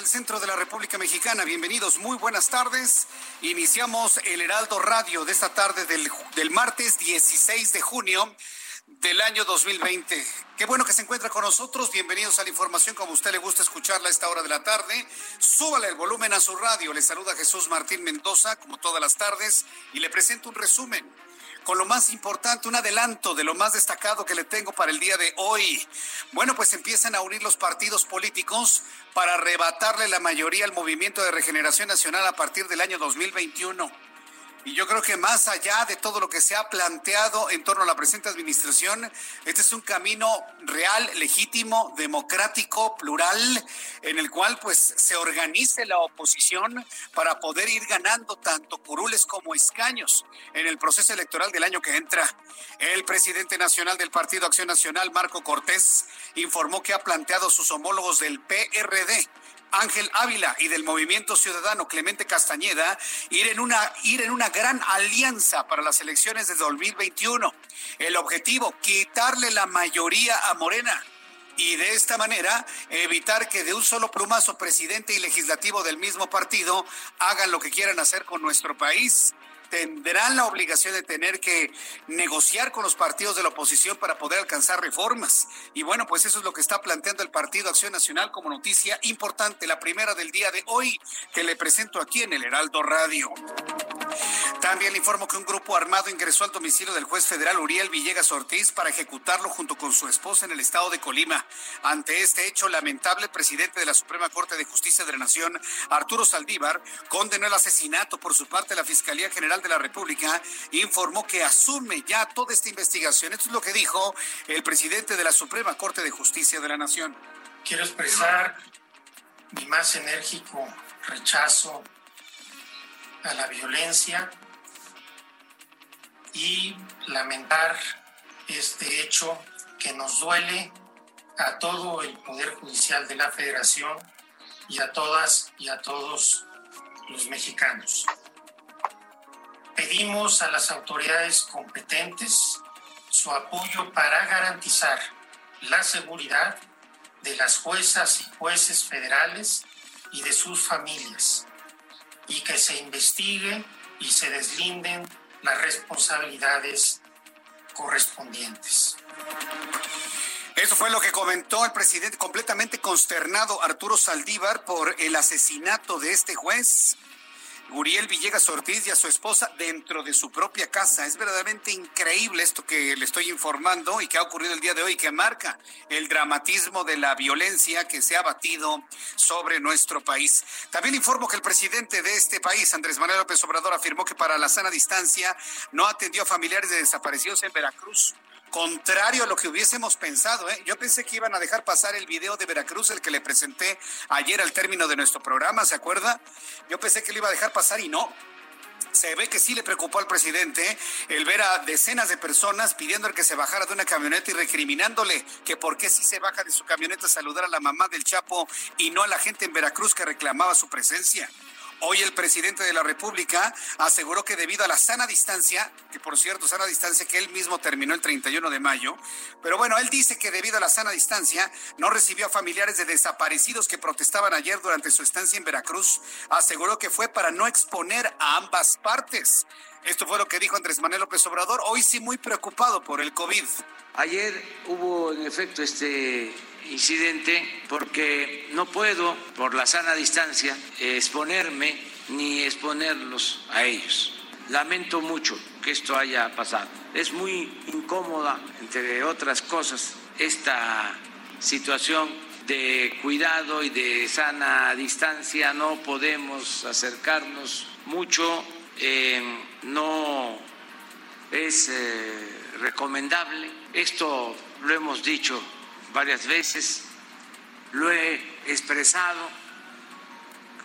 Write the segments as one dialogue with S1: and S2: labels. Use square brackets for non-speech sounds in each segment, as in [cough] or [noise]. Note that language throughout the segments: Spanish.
S1: Del centro de la República Mexicana. Bienvenidos, muy buenas tardes. Iniciamos el Heraldo Radio de esta tarde del, del martes 16 de junio del año 2020. Qué bueno que se encuentra con nosotros. Bienvenidos a la información como a usted le gusta escucharla a esta hora de la tarde. Súbale el volumen a su radio. Le saluda Jesús Martín Mendoza, como todas las tardes, y le presento un resumen con lo más importante, un adelanto de lo más destacado que le tengo para el día de hoy. Bueno, pues empiezan a unir los partidos políticos para arrebatarle la mayoría al Movimiento de Regeneración Nacional a partir del año 2021. Y yo creo que más allá de todo lo que se ha planteado en torno a la presente administración, este es un camino real, legítimo, democrático, plural, en el cual pues se organice la oposición para poder ir ganando tanto curules como escaños en el proceso electoral del año que entra. El presidente nacional del Partido Acción Nacional, Marco Cortés, informó que ha planteado a sus homólogos del PRD Ángel Ávila y del Movimiento Ciudadano Clemente Castañeda ir en una ir en una gran alianza para las elecciones de 2021. El objetivo quitarle la mayoría a Morena y de esta manera evitar que de un solo plumazo presidente y legislativo del mismo partido hagan lo que quieran hacer con nuestro país tendrán la obligación de tener que negociar con los partidos de la oposición para poder alcanzar reformas. Y bueno, pues eso es lo que está planteando el Partido Acción Nacional como noticia importante, la primera del día de hoy, que le presento aquí en el Heraldo Radio. También le informo que un grupo armado ingresó al domicilio del juez federal Uriel Villegas Ortiz para ejecutarlo junto con su esposa en el estado de Colima. Ante este hecho lamentable, el presidente de la Suprema Corte de Justicia de la Nación, Arturo Saldívar, condenó el asesinato por su parte la Fiscalía General de la República, informó que asume ya toda esta investigación. Esto es lo que dijo el presidente de la Suprema Corte de Justicia de la Nación.
S2: Quiero expresar mi más enérgico rechazo a la violencia y lamentar este hecho que nos duele a todo el Poder Judicial de la Federación y a todas y a todos los mexicanos. Pedimos a las autoridades competentes su apoyo para garantizar la seguridad de las juezas y jueces federales y de sus familias y que se investigue y se deslinden las responsabilidades correspondientes.
S1: Eso fue lo que comentó el presidente completamente consternado Arturo Saldívar por el asesinato de este juez. Uriel Villegas Ortiz y a su esposa dentro de su propia casa. Es verdaderamente increíble esto que le estoy informando y que ha ocurrido el día de hoy, que marca el dramatismo de la violencia que se ha batido sobre nuestro país. También informo que el presidente de este país, Andrés Manuel López Obrador, afirmó que para la sana distancia no atendió a familiares de desaparecidos en Veracruz contrario a lo que hubiésemos pensado. ¿eh? Yo pensé que iban a dejar pasar el video de Veracruz, el que le presenté ayer al término de nuestro programa, ¿se acuerda? Yo pensé que lo iba a dejar pasar y no. Se ve que sí le preocupó al presidente el ver a decenas de personas pidiendo que se bajara de una camioneta y recriminándole que por qué sí se baja de su camioneta a saludar a la mamá del Chapo y no a la gente en Veracruz que reclamaba su presencia. Hoy el presidente de la República aseguró que debido a la sana distancia, que por cierto, sana distancia que él mismo terminó el 31 de mayo, pero bueno, él dice que debido a la sana distancia no recibió a familiares de desaparecidos que protestaban ayer durante su estancia en Veracruz. Aseguró que fue para no exponer a ambas partes. Esto fue lo que dijo Andrés Manuel López Obrador, hoy sí muy preocupado por el COVID.
S3: Ayer hubo en efecto este incidente porque no puedo, por la sana distancia, exponerme ni exponerlos a ellos. Lamento mucho que esto haya pasado. Es muy incómoda, entre otras cosas, esta situación de cuidado y de sana distancia. No podemos acercarnos mucho, eh, no es eh, recomendable. Esto lo hemos dicho varias veces, lo he expresado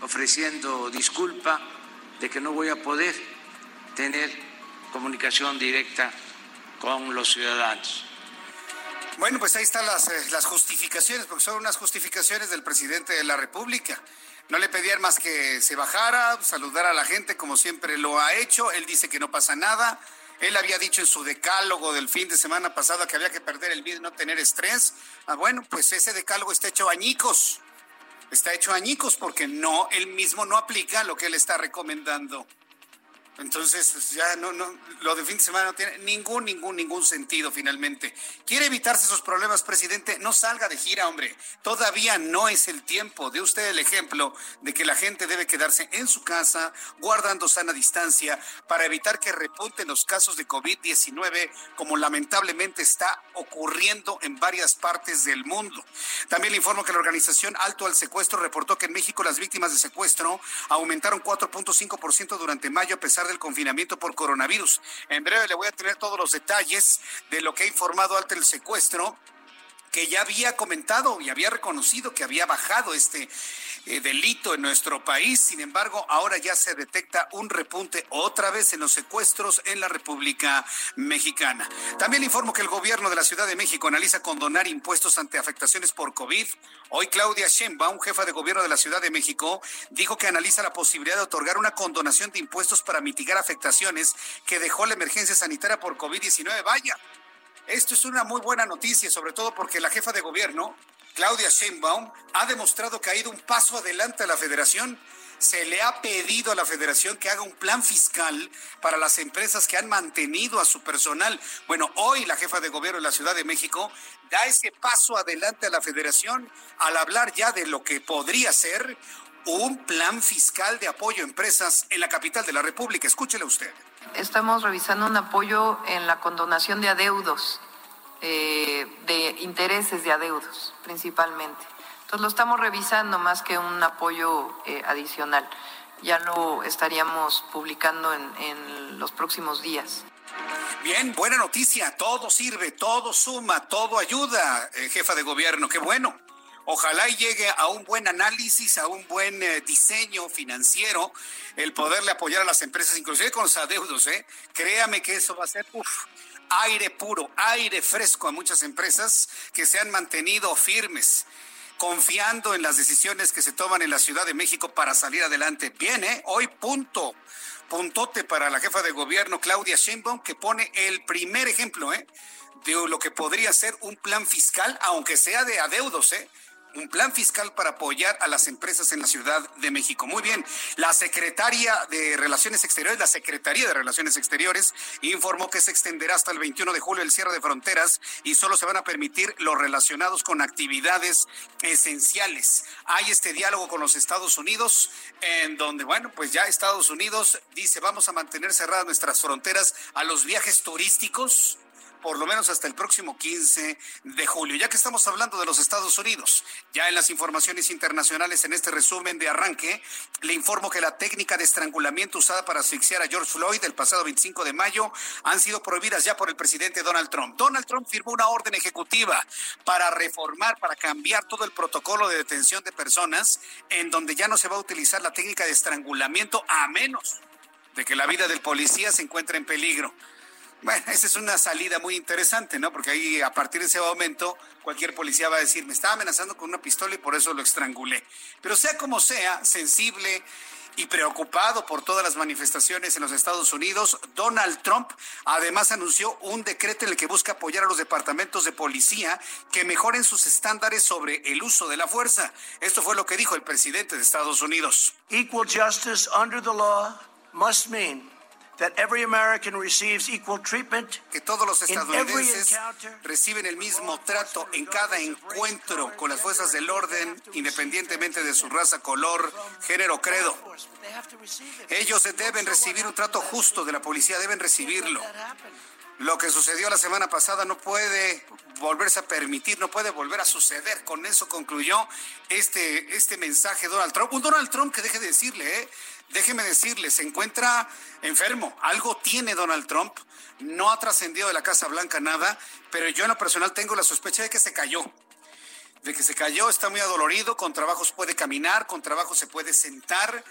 S3: ofreciendo disculpa de que no voy a poder tener comunicación directa con los ciudadanos.
S1: Bueno, pues ahí están las, eh, las justificaciones, porque son unas justificaciones del presidente de la República. No le pedían más que se bajara, saludar a la gente como siempre lo ha hecho. Él dice que no pasa nada. Él había dicho en su decálogo del fin de semana pasado que había que perder el miedo y no tener estrés. Ah, bueno, pues ese decálogo está hecho añicos. Está hecho añicos porque no, él mismo no aplica lo que él está recomendando. Entonces, pues, ya no, no, lo de fin de semana no tiene ningún, ningún, ningún sentido finalmente. ¿Quiere evitarse esos problemas, presidente? No salga de gira, hombre. Todavía no es el tiempo. De usted el ejemplo de que la gente debe quedarse en su casa, guardando sana distancia, para evitar que repunten los casos de COVID-19, como lamentablemente está ocurriendo en varias partes del mundo. También le informo que la organización Alto al Secuestro reportó que en México las víctimas de secuestro aumentaron 4.5% durante mayo a pesar del confinamiento por coronavirus. En breve le voy a tener todos los detalles de lo que ha informado ante el secuestro que ya había comentado y había reconocido que había bajado este eh, delito en nuestro país. Sin embargo, ahora ya se detecta un repunte otra vez en los secuestros en la República Mexicana. También informo que el gobierno de la Ciudad de México analiza condonar impuestos ante afectaciones por COVID. Hoy Claudia Sheinbaum, jefa de gobierno de la Ciudad de México, dijo que analiza la posibilidad de otorgar una condonación de impuestos para mitigar afectaciones que dejó la emergencia sanitaria por COVID-19. Vaya, esto es una muy buena noticia, sobre todo porque la jefa de gobierno, Claudia Sheinbaum, ha demostrado que ha ido un paso adelante a la federación. Se le ha pedido a la federación que haga un plan fiscal para las empresas que han mantenido a su personal. Bueno, hoy la jefa de gobierno de la Ciudad de México da ese paso adelante a la federación al hablar ya de lo que podría ser un plan fiscal de apoyo a empresas en la capital de la República. Escúchele usted
S4: estamos revisando un apoyo en la condonación de adeudos, eh, de intereses de adeudos principalmente. Entonces lo estamos revisando más que un apoyo eh, adicional. Ya lo estaríamos publicando en, los próximos días.
S1: Bien, buena noticia. Todo sirve, todo suma, todo ayuda, eh, jefa de gobierno. Qué bueno. Ojalá y llegue a un buen análisis, a un buen diseño financiero, el poderle apoyar a las empresas, inclusive con los adeudos. Créame que eso va a ser, aire puro, aire fresco a muchas empresas que se han mantenido firmes confiando en las decisiones que se toman en la Ciudad de México para salir adelante. Bien, ¿eh? Hoy punto, puntote para la jefa de gobierno Claudia Sheinbaum que pone el primer ejemplo, ¿eh? De lo que podría ser un plan fiscal, aunque sea de adeudos, ¿eh? Un plan fiscal para apoyar a las empresas en la Ciudad de México. Muy bien, la secretaria de Relaciones Exteriores, la Secretaría de Relaciones Exteriores, informó que se extenderá hasta el 21 de julio el cierre de fronteras y solo se van a permitir los relacionados con actividades esenciales. Hay este diálogo con los Estados Unidos en donde, bueno, pues ya Estados Unidos dice vamos a mantener cerradas nuestras fronteras a los viajes turísticos por lo menos hasta el próximo 15 de julio. Ya que estamos hablando de los Estados Unidos, ya en las informaciones internacionales, en este resumen de arranque, le informo que la técnica de estrangulamiento usada para asfixiar a George Floyd el pasado 25 de mayo han sido prohibidas ya por el presidente Donald Trump. Donald Trump firmó una orden ejecutiva para reformar, para cambiar todo el protocolo de detención de personas en donde ya no se va a utilizar la técnica de estrangulamiento a menos de que la vida del policía se encuentre en peligro. Bueno, esa es una salida muy interesante, ¿no? Porque ahí a partir de ese momento cualquier policía va a decir, me estaba amenazando con una pistola y por eso lo estrangulé. Pero sea como sea, sensible y preocupado por todas las manifestaciones en los Estados Unidos, Donald Trump además anunció un decreto en el que busca apoyar a los departamentos de policía que mejoren sus estándares sobre el uso de la fuerza. Esto fue lo que dijo el presidente de Estados Unidos.
S5: Equal justice under the law must mean that every American receives equal treatment
S1: que todos los estadounidenses reciben el mismo trato en cada encuentro con las fuerzas del orden, independientemente de su raza, color, género, credo. Ellos deben recibir un trato justo de la policía, deben recibirlo. Lo que sucedió la semana pasada no puede volverse a permitir, no puede volver a suceder. Con eso concluyó este, este mensaje Donald Trump. Un Donald Trump que deje de decirle, ¿eh? Déjeme decirle, se encuentra enfermo. Algo tiene Donald Trump. No ha trascendido de la Casa Blanca nada, pero yo en lo personal tengo la sospecha de que se cayó. De que se cayó, está muy adolorido, con trabajos puede caminar, con trabajo se puede sentar.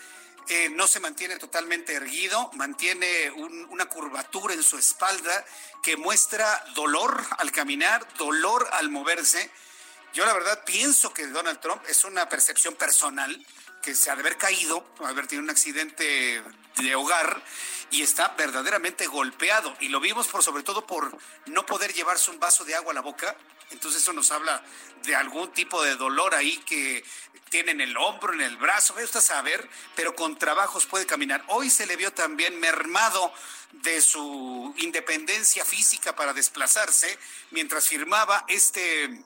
S1: Eh, no se mantiene totalmente erguido, mantiene una curvatura en su espalda que muestra dolor al caminar, dolor al moverse. Yo la verdad pienso que Donald Trump es una percepción personal que se ha de haber caído, haber tenido un accidente de hogar y está verdaderamente golpeado. Y lo vimos por sobre todo por no poder llevarse un vaso de agua a la boca. Entonces eso nos habla de algún tipo de dolor ahí que tiene en el hombro, en el brazo, saber, pero con trabajos puede caminar. Hoy se le vio también mermado de su independencia física para desplazarse mientras firmaba este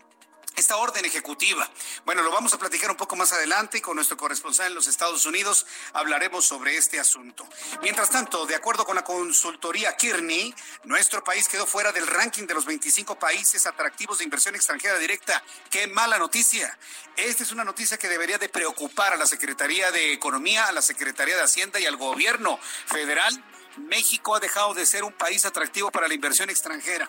S1: esta orden ejecutiva. Bueno, lo vamos a platicar un poco más adelante con nuestro corresponsal en los Estados Unidos. Hablaremos sobre este asunto. Mientras tanto, de acuerdo con la consultoría Kearney, nuestro país quedó fuera del ranking de los 25 países atractivos de inversión extranjera directa. ¡Qué mala noticia! Esta es una noticia que debería de preocupar a la Secretaría de Economía, a la Secretaría de Hacienda y al gobierno federal. México ha dejado de ser un país atractivo para la inversión extranjera.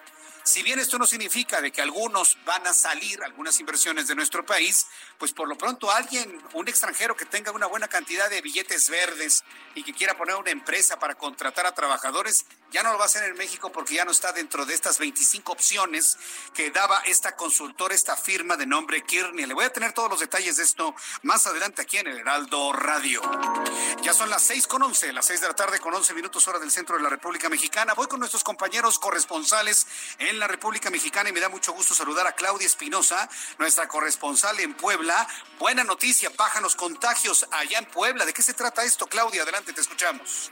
S1: Si bien esto no significa de que algunos van a salir, algunas inversiones de nuestro país, pues por lo pronto alguien, un extranjero que tenga una buena cantidad de billetes verdes y que quiera poner una empresa para contratar a trabajadores, ya no lo va a hacer en México porque ya no está dentro de estas 25 opciones que daba esta consultora, esta firma de nombre Kearney. Le voy a tener todos los detalles de esto más adelante aquí en el Heraldo Radio. Ya son las 6 con 11, las 6 de la tarde con 11 minutos hora del centro de la República Mexicana. Voy con nuestros compañeros corresponsales en la República Mexicana y me da mucho gusto saludar a Claudia Espinosa, nuestra corresponsal en Puebla. Buena noticia, bajan contagios allá en Puebla. ¿De qué se trata esto, Claudia? Adelante, te escuchamos.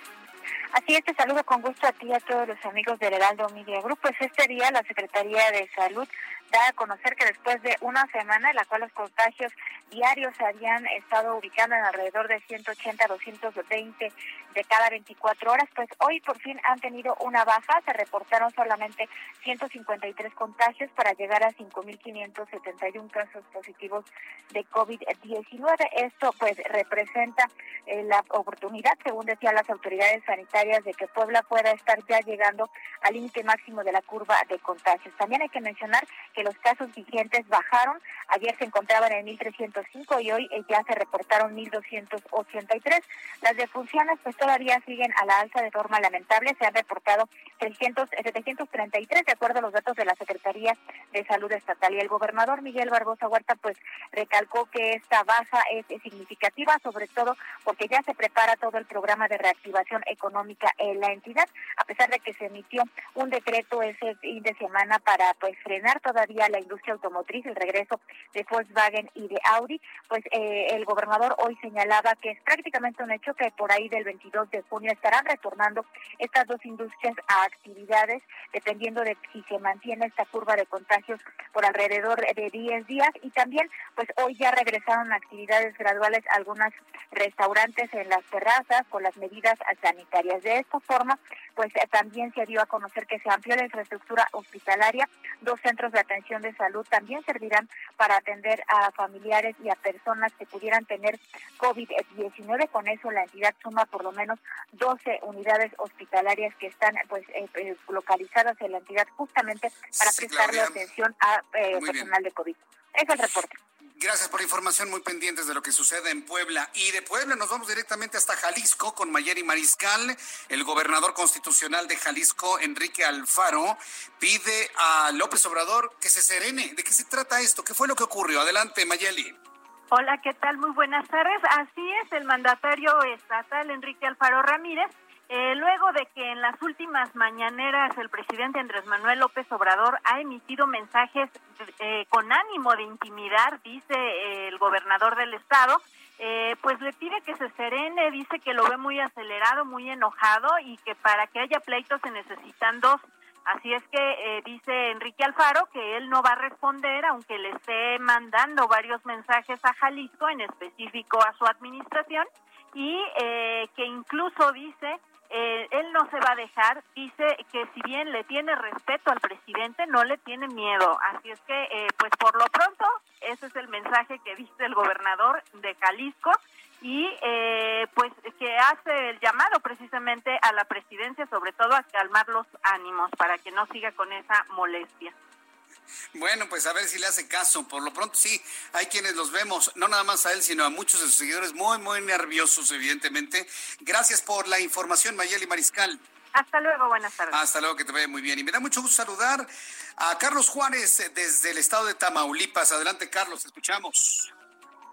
S6: Así es, te saludo con gusto a ti y a todos los amigos del Heraldo Media Group. Pues este día la Secretaría de Salud da a conocer que después de una semana en la cual los contagios diarios se habían estado ubicando en alrededor de 180 a 220 de cada 24 horas, pues hoy por fin han tenido una baja, se reportaron solamente 153 contagios para llegar a 5.571 casos positivos de COVID-19. Esto pues representa eh, la oportunidad, según decían las autoridades sanitarias, de que Puebla pueda estar ya llegando al límite máximo de la curva de contagios. También hay que mencionar que los casos vigentes bajaron. Ayer se encontraban en 1.305 y hoy eh, ya se reportaron 1.283. Las defunciones pues todavía siguen a la alza de forma lamentable. Se han reportado 300, 733 de acuerdo a los datos de la Secretaría de Salud Estatal. Y el gobernador Miguel Barbosa Huerta pues recalcó que esta baja es significativa, sobre todo porque ya se prepara todo el programa de reactivación económica en la entidad, a pesar de que se emitió un decreto ese fin de semana para pues frenar toda la industria automotriz, el regreso de Volkswagen y de Audi, pues eh, el gobernador hoy señalaba que es prácticamente un hecho que por ahí del 22 de junio estarán retornando estas dos industrias a actividades, dependiendo de si se mantiene esta curva de contagios por alrededor de 10 días. Y también, pues hoy ya regresaron actividades graduales algunas restaurantes en las terrazas con las medidas sanitarias. De esta forma, pues eh, también se dio a conocer que se amplió la infraestructura hospitalaria, dos centros de atención de salud también servirán para atender a familiares y a personas que pudieran tener COVID-19. Con eso la entidad suma por lo menos 12 unidades hospitalarias que están pues eh, eh, localizadas en la entidad justamente para prestarle atención a eh, personal de COVID. Es el reporte.
S1: Gracias por la información, muy pendientes de lo que sucede en Puebla. Y de Puebla nos vamos directamente hasta Jalisco con Mayeri Mariscal. El gobernador constitucional de Jalisco, Enrique Alfaro, pide a López Obrador que se serene. ¿De qué se trata esto? ¿Qué fue lo que ocurrió? Adelante, Mayeli.
S7: Hola, ¿qué tal? Muy buenas tardes. Así es, el mandatario estatal Enrique Alfaro Ramírez eh, luego de que en las últimas mañaneras el presidente Andrés Manuel López Obrador ha emitido mensajes eh, con ánimo de intimidar, dice eh, el gobernador del estado, pues le pide que se serene, dice que lo ve muy acelerado, muy enojado y que para que haya pleitos se necesitan dos. Así es que dice Enrique Alfaro que él no va a responder, aunque le esté mandando varios mensajes a Jalisco, en específico a su administración, y que incluso dice eh, él no se va a dejar, dice que si bien le tiene respeto al presidente, no le tiene miedo. Así es que, eh, pues por lo pronto, ese es el mensaje que dice el gobernador de Jalisco y eh, pues que hace el llamado precisamente a la presidencia, sobre todo a calmar los ánimos para que no siga con esa molestia.
S1: Bueno, pues a ver si le hace caso. Por lo pronto sí, hay quienes los vemos, no nada más a él, sino a muchos de sus seguidores muy, muy nerviosos, evidentemente. Gracias por la información, Mayeli Mariscal.
S7: Hasta luego, buenas tardes.
S1: Hasta luego, que te vaya muy bien. Y me da mucho gusto saludar a Carlos Juárez eh, desde el estado de Tamaulipas. Adelante, Carlos, escuchamos.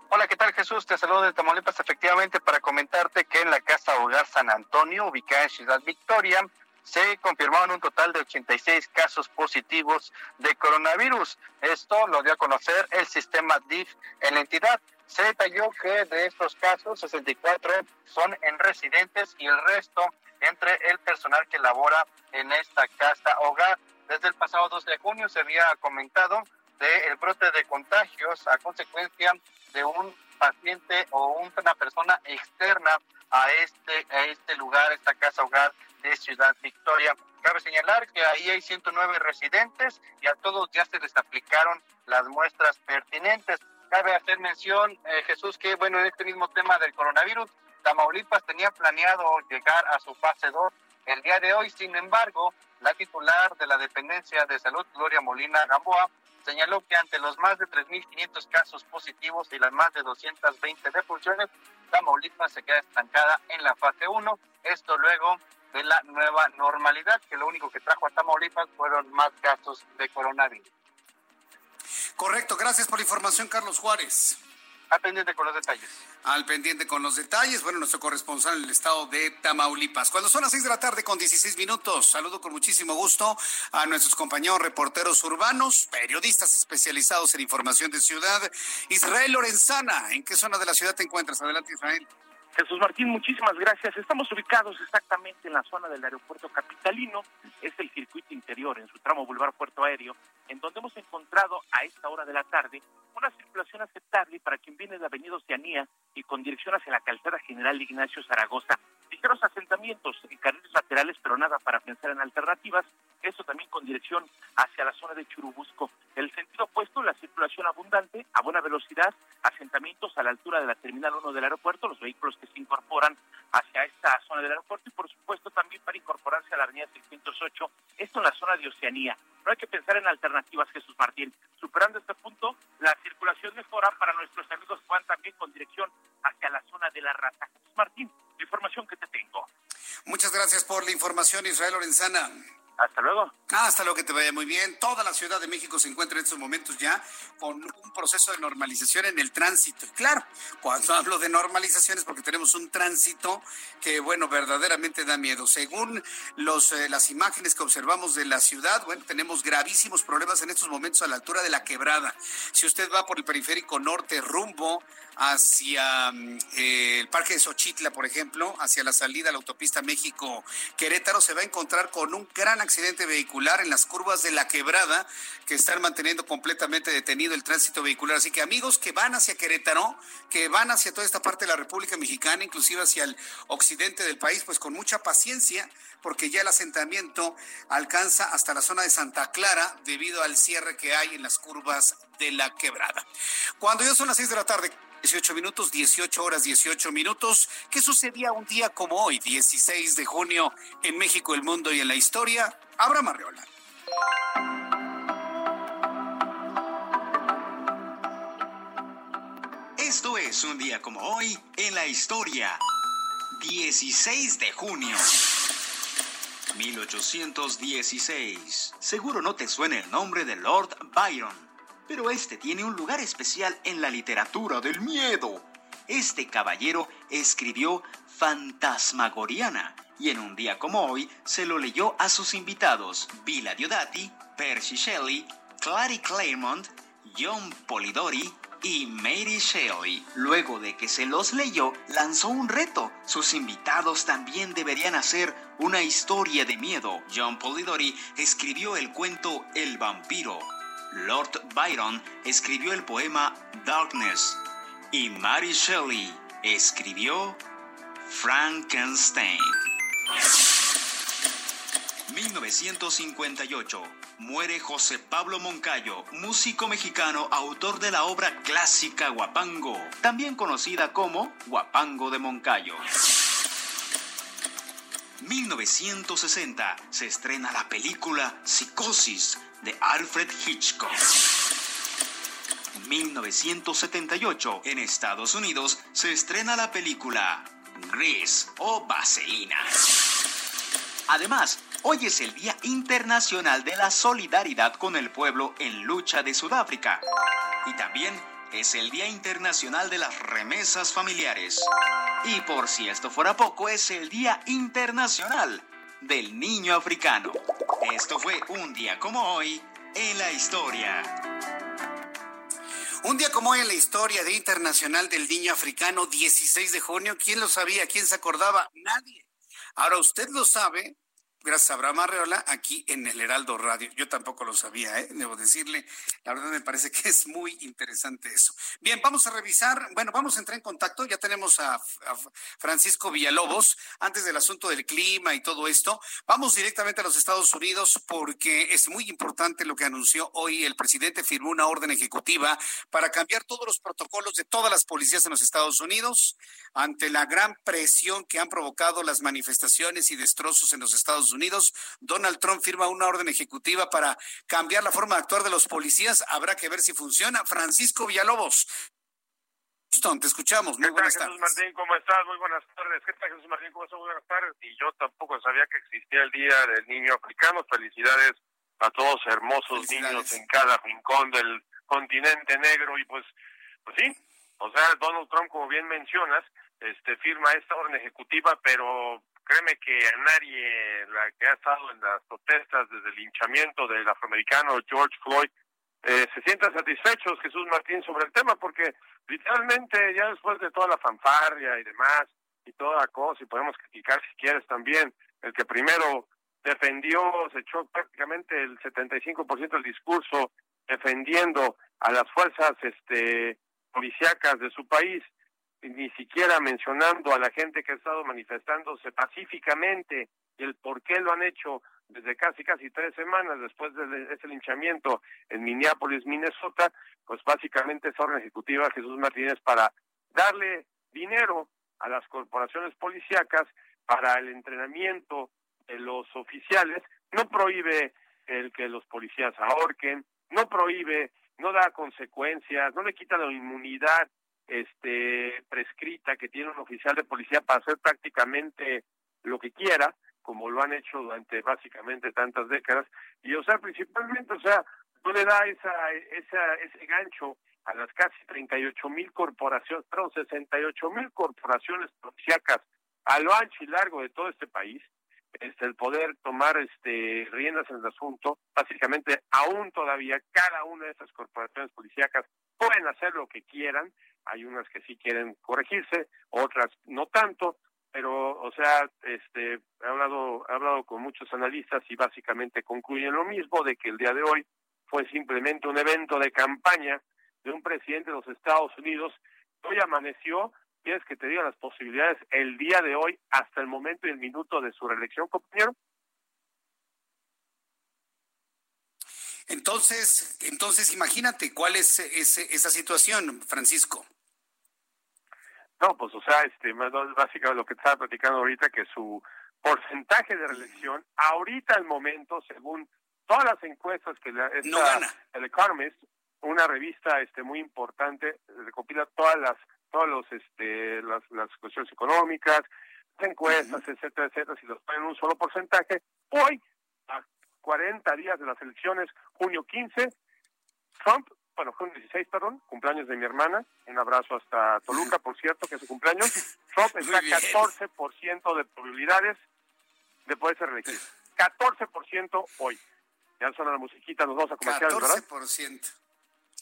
S8: Hola, ¿qué tal Jesús? Te saludo de Tamaulipas efectivamente para comentarte que en la Casa Hogar San Antonio, ubicada en Ciudad Victoria, se confirmaron un total de 86 casos positivos de coronavirus. Esto lo dio a conocer el sistema DIF en la entidad. Se detalló que de estos casos, 64 son en residentes y el resto entre el personal que labora en esta casa hogar. Desde el pasado 2 de junio se había comentado del brote de contagios a consecuencia de un paciente o una persona externa a este, a este lugar, esta casa hogar de Ciudad Victoria. Cabe señalar que ahí hay 109 residentes y a todos ya se les aplicaron las muestras pertinentes. Cabe hacer mención, eh, Jesús, que bueno, en este mismo tema del coronavirus, Tamaulipas tenía planeado llegar a su fase 2 el día de hoy. Sin embargo, la titular de la Dependencia de Salud, Gloria Molina Gamboa, señaló que ante los más de 3.500 casos positivos y las más de 220 defunciones, Tamaulipas se queda estancada en la fase 1. Esto luego de la nueva normalidad, que lo único que trajo a Tamaulipas fueron más casos de coronavirus.
S1: Correcto, gracias por la información, Carlos Juárez.
S8: Al pendiente con los detalles.
S1: Al pendiente con los detalles, bueno, nuestro corresponsal en el estado de Tamaulipas. Cuando son las seis de la tarde con 16 minutos, saludo con muchísimo gusto a nuestros compañeros reporteros urbanos, periodistas especializados en información de ciudad. Israel Lorenzana, ¿en qué zona de la ciudad te encuentras? Adelante, Israel.
S9: Jesús Martín, muchísimas gracias. Estamos ubicados exactamente en la zona del aeropuerto capitalino, es el circuito interior en su tramo Boulevard Puerto Aéreo, en donde hemos encontrado a esta hora de la tarde una circulación aceptable para quien viene de Avenida Oceanía y con dirección hacia la calzada General Ignacio Zaragoza. Ligeros asentamientos en carriles laterales, pero nada para pensar en alternativas. Eso también con dirección hacia la zona de Churubusco. El sentido opuesto, la circulación abundante, a buena velocidad, asentamientos a la altura de la Terminal 1 del aeropuerto, los vehículos que se incorporan hacia esta zona del aeropuerto y por supuesto también para incorporarse a la avenida 608, esto en la zona de Oceanía. No hay que pensar en alternativas, Jesús Martín. Superando este punto, la circulación mejora para nuestros amigos que van también con dirección hacia la zona de la Rata. Jesús Martín, la información que te tengo.
S1: Muchas gracias por la información, Israel Lorenzana.
S9: Hasta luego.
S1: hasta luego, que te vaya muy bien. Toda la Ciudad de México se encuentra en estos momentos ya con un proceso de normalización en el tránsito. claro, cuando [laughs] hablo de normalización es porque tenemos un tránsito que, bueno, verdaderamente da miedo. Según los, eh, las imágenes que observamos de la ciudad, bueno, tenemos gravísimos problemas en estos momentos a la altura de la quebrada. Si usted va por el periférico norte rumbo hacia mm, eh, el Parque de Xochitla, por ejemplo, hacia la salida a la autopista México-Querétaro, se va a encontrar con un gran accidente vehicular en las curvas de la quebrada que están manteniendo completamente detenido el tránsito vehicular. Así que amigos que van hacia Querétaro, que van hacia toda esta parte de la República Mexicana, inclusive hacia el occidente del país, pues con mucha paciencia, porque ya el asentamiento alcanza hasta la zona de Santa Clara debido al cierre que hay en las curvas de la quebrada. Cuando ya son las seis de la tarde, 18 minutos, 18 horas 18 minutos. ¿Qué sucedía un día como hoy, 16 de junio, en México, el mundo y en la historia? Abraham Arreola.
S10: Esto es un día como hoy en la historia. 16 de junio. 1816. Seguro no te suena el nombre de Lord Byron, pero este tiene un lugar especial en la literatura del miedo. Este caballero escribió Fantasmagoriana y en un día como hoy se lo leyó a sus invitados Villa Diodati, Percy Shelley, Clary Claremont, John Polidori y Mary Shelley. Luego de que se los leyó, lanzó un reto. Sus invitados también deberían hacer una historia de miedo. John Polidori escribió el cuento El vampiro. Lord Byron escribió el poema Darkness. Y Mary Shelley escribió Frankenstein. 1958. Muere José Pablo Moncayo, músico mexicano, autor de la obra clásica Guapango, también conocida como Guapango de Moncayo. 1960 se estrena la película Psicosis de Alfred Hitchcock. 1978 en Estados Unidos se estrena la película Grease o Vaselina. Además, hoy es el Día Internacional de la Solidaridad con el Pueblo en Lucha de Sudáfrica. Y también es el Día Internacional de las Remesas Familiares. Y por si esto fuera poco, es el Día Internacional del Niño Africano. Esto fue un día como hoy en la historia.
S1: Un día como hoy en la historia de Internacional del Niño Africano, 16 de junio, ¿quién lo sabía? ¿Quién se acordaba? Nadie. Ahora usted lo sabe gracias a Abraham Arreola, aquí en el Heraldo Radio. Yo tampoco lo sabía, ¿eh? debo decirle. La verdad me parece que es muy interesante eso. Bien, vamos a revisar, bueno, vamos a entrar en contacto. Ya tenemos a, Francisco Villalobos, antes del asunto del clima y todo esto. Vamos directamente a los Estados Unidos porque es muy importante lo que anunció hoy el presidente. Firmó una orden ejecutiva para cambiar todos los protocolos de todas las policías en los Estados Unidos ante la gran presión que han provocado las manifestaciones y destrozos en los Estados Unidos, Donald Trump firma una orden ejecutiva para cambiar la forma de actuar de los policías. Habrá que ver si funciona. Francisco Villalobos. te escuchamos. Muy buenas
S11: tardes. Jesús Martín, ¿cómo estás? Muy buenas tardes. ¿Qué tal, Jesús Martín? ¿Cómo estás? Muy buenas tardes. Y yo tampoco sabía que existía el Día del Niño Africano. Felicidades a todos hermosos niños en cada rincón del continente negro. Y pues, pues sí, o sea, Donald Trump, como bien mencionas, este firma esta orden ejecutiva, pero créeme que a nadie la que ha estado en las protestas desde el linchamiento del afroamericano George Floyd eh, se sienta satisfechos Jesús Martín sobre el tema porque literalmente ya después de toda la fanfarria y demás y toda cosa y podemos criticar si quieres también el que primero defendió se echó prácticamente el 75% del discurso defendiendo a las fuerzas este policíacas de su país ni siquiera mencionando a la gente que ha estado manifestándose pacíficamente y el por qué lo han hecho desde casi casi tres semanas después de ese linchamiento en Minneapolis, Minnesota, pues básicamente esa orden ejecutiva Jesús Martínez para darle dinero a las corporaciones policíacas para el entrenamiento de los oficiales, no prohíbe el que los policías ahorquen, no prohíbe, no da consecuencias, no le quita la inmunidad este prescrita que tiene un oficial de policía para hacer prácticamente lo que quiera, como lo han hecho durante básicamente tantas décadas, y o sea, principalmente, o sea, no le da esa, esa, ese gancho a las casi 38 mil corporaciones, perdón, 68 mil corporaciones policíacas a lo ancho y largo de todo este país, este, el poder tomar este riendas en el asunto, básicamente aún todavía cada una de esas corporaciones policíacas pueden hacer lo que quieran, hay unas que sí quieren corregirse, otras no tanto, pero o sea, este he hablado he hablado con muchos analistas y básicamente concluyen lo mismo de que el día de hoy fue simplemente un evento de campaña de un presidente de los Estados Unidos. Hoy amaneció, quieres que te diga las posibilidades el día de hoy hasta el momento y el minuto de su reelección, compañero.
S1: Entonces, entonces imagínate cuál es esa situación, Francisco.
S11: No, pues o sea, este, básicamente lo que estaba platicando ahorita, que su porcentaje de reelección, ahorita al momento, según todas las encuestas que la, esta, el Economist una revista este muy importante, recopila todas las todos los este las, las cuestiones económicas, encuestas, etcétera, etcétera, si los ponen en un solo porcentaje. Hoy, 40 días de las elecciones, junio 15, Trump, bueno, junio 16, perdón, cumpleaños de mi hermana, un abrazo hasta Toluca, por cierto, que es su cumpleaños, Trump está a 14% de probabilidades de poder ser reelegido. 14% hoy. Ya suena la musiquita, nos vamos a comerciales, ¿verdad?
S1: 14%.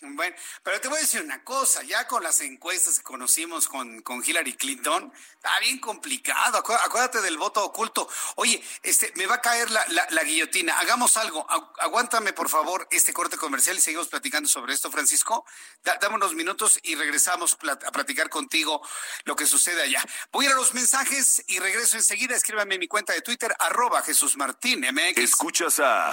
S1: Bueno, pero te voy a decir una cosa, ya con las encuestas que conocimos con, con Hillary Clinton, está bien complicado, acuérdate del voto oculto. Oye, este, me va a caer la, la, guillotina, hagamos algo, aguántame por favor este corte comercial y seguimos platicando sobre esto, Francisco. dame unos minutos y regresamos a platicar contigo lo que sucede allá. Voy a ir a los mensajes y regreso enseguida, escríbame en mi cuenta de Twitter, arroba Jesús Martín MX.
S12: Escuchas a...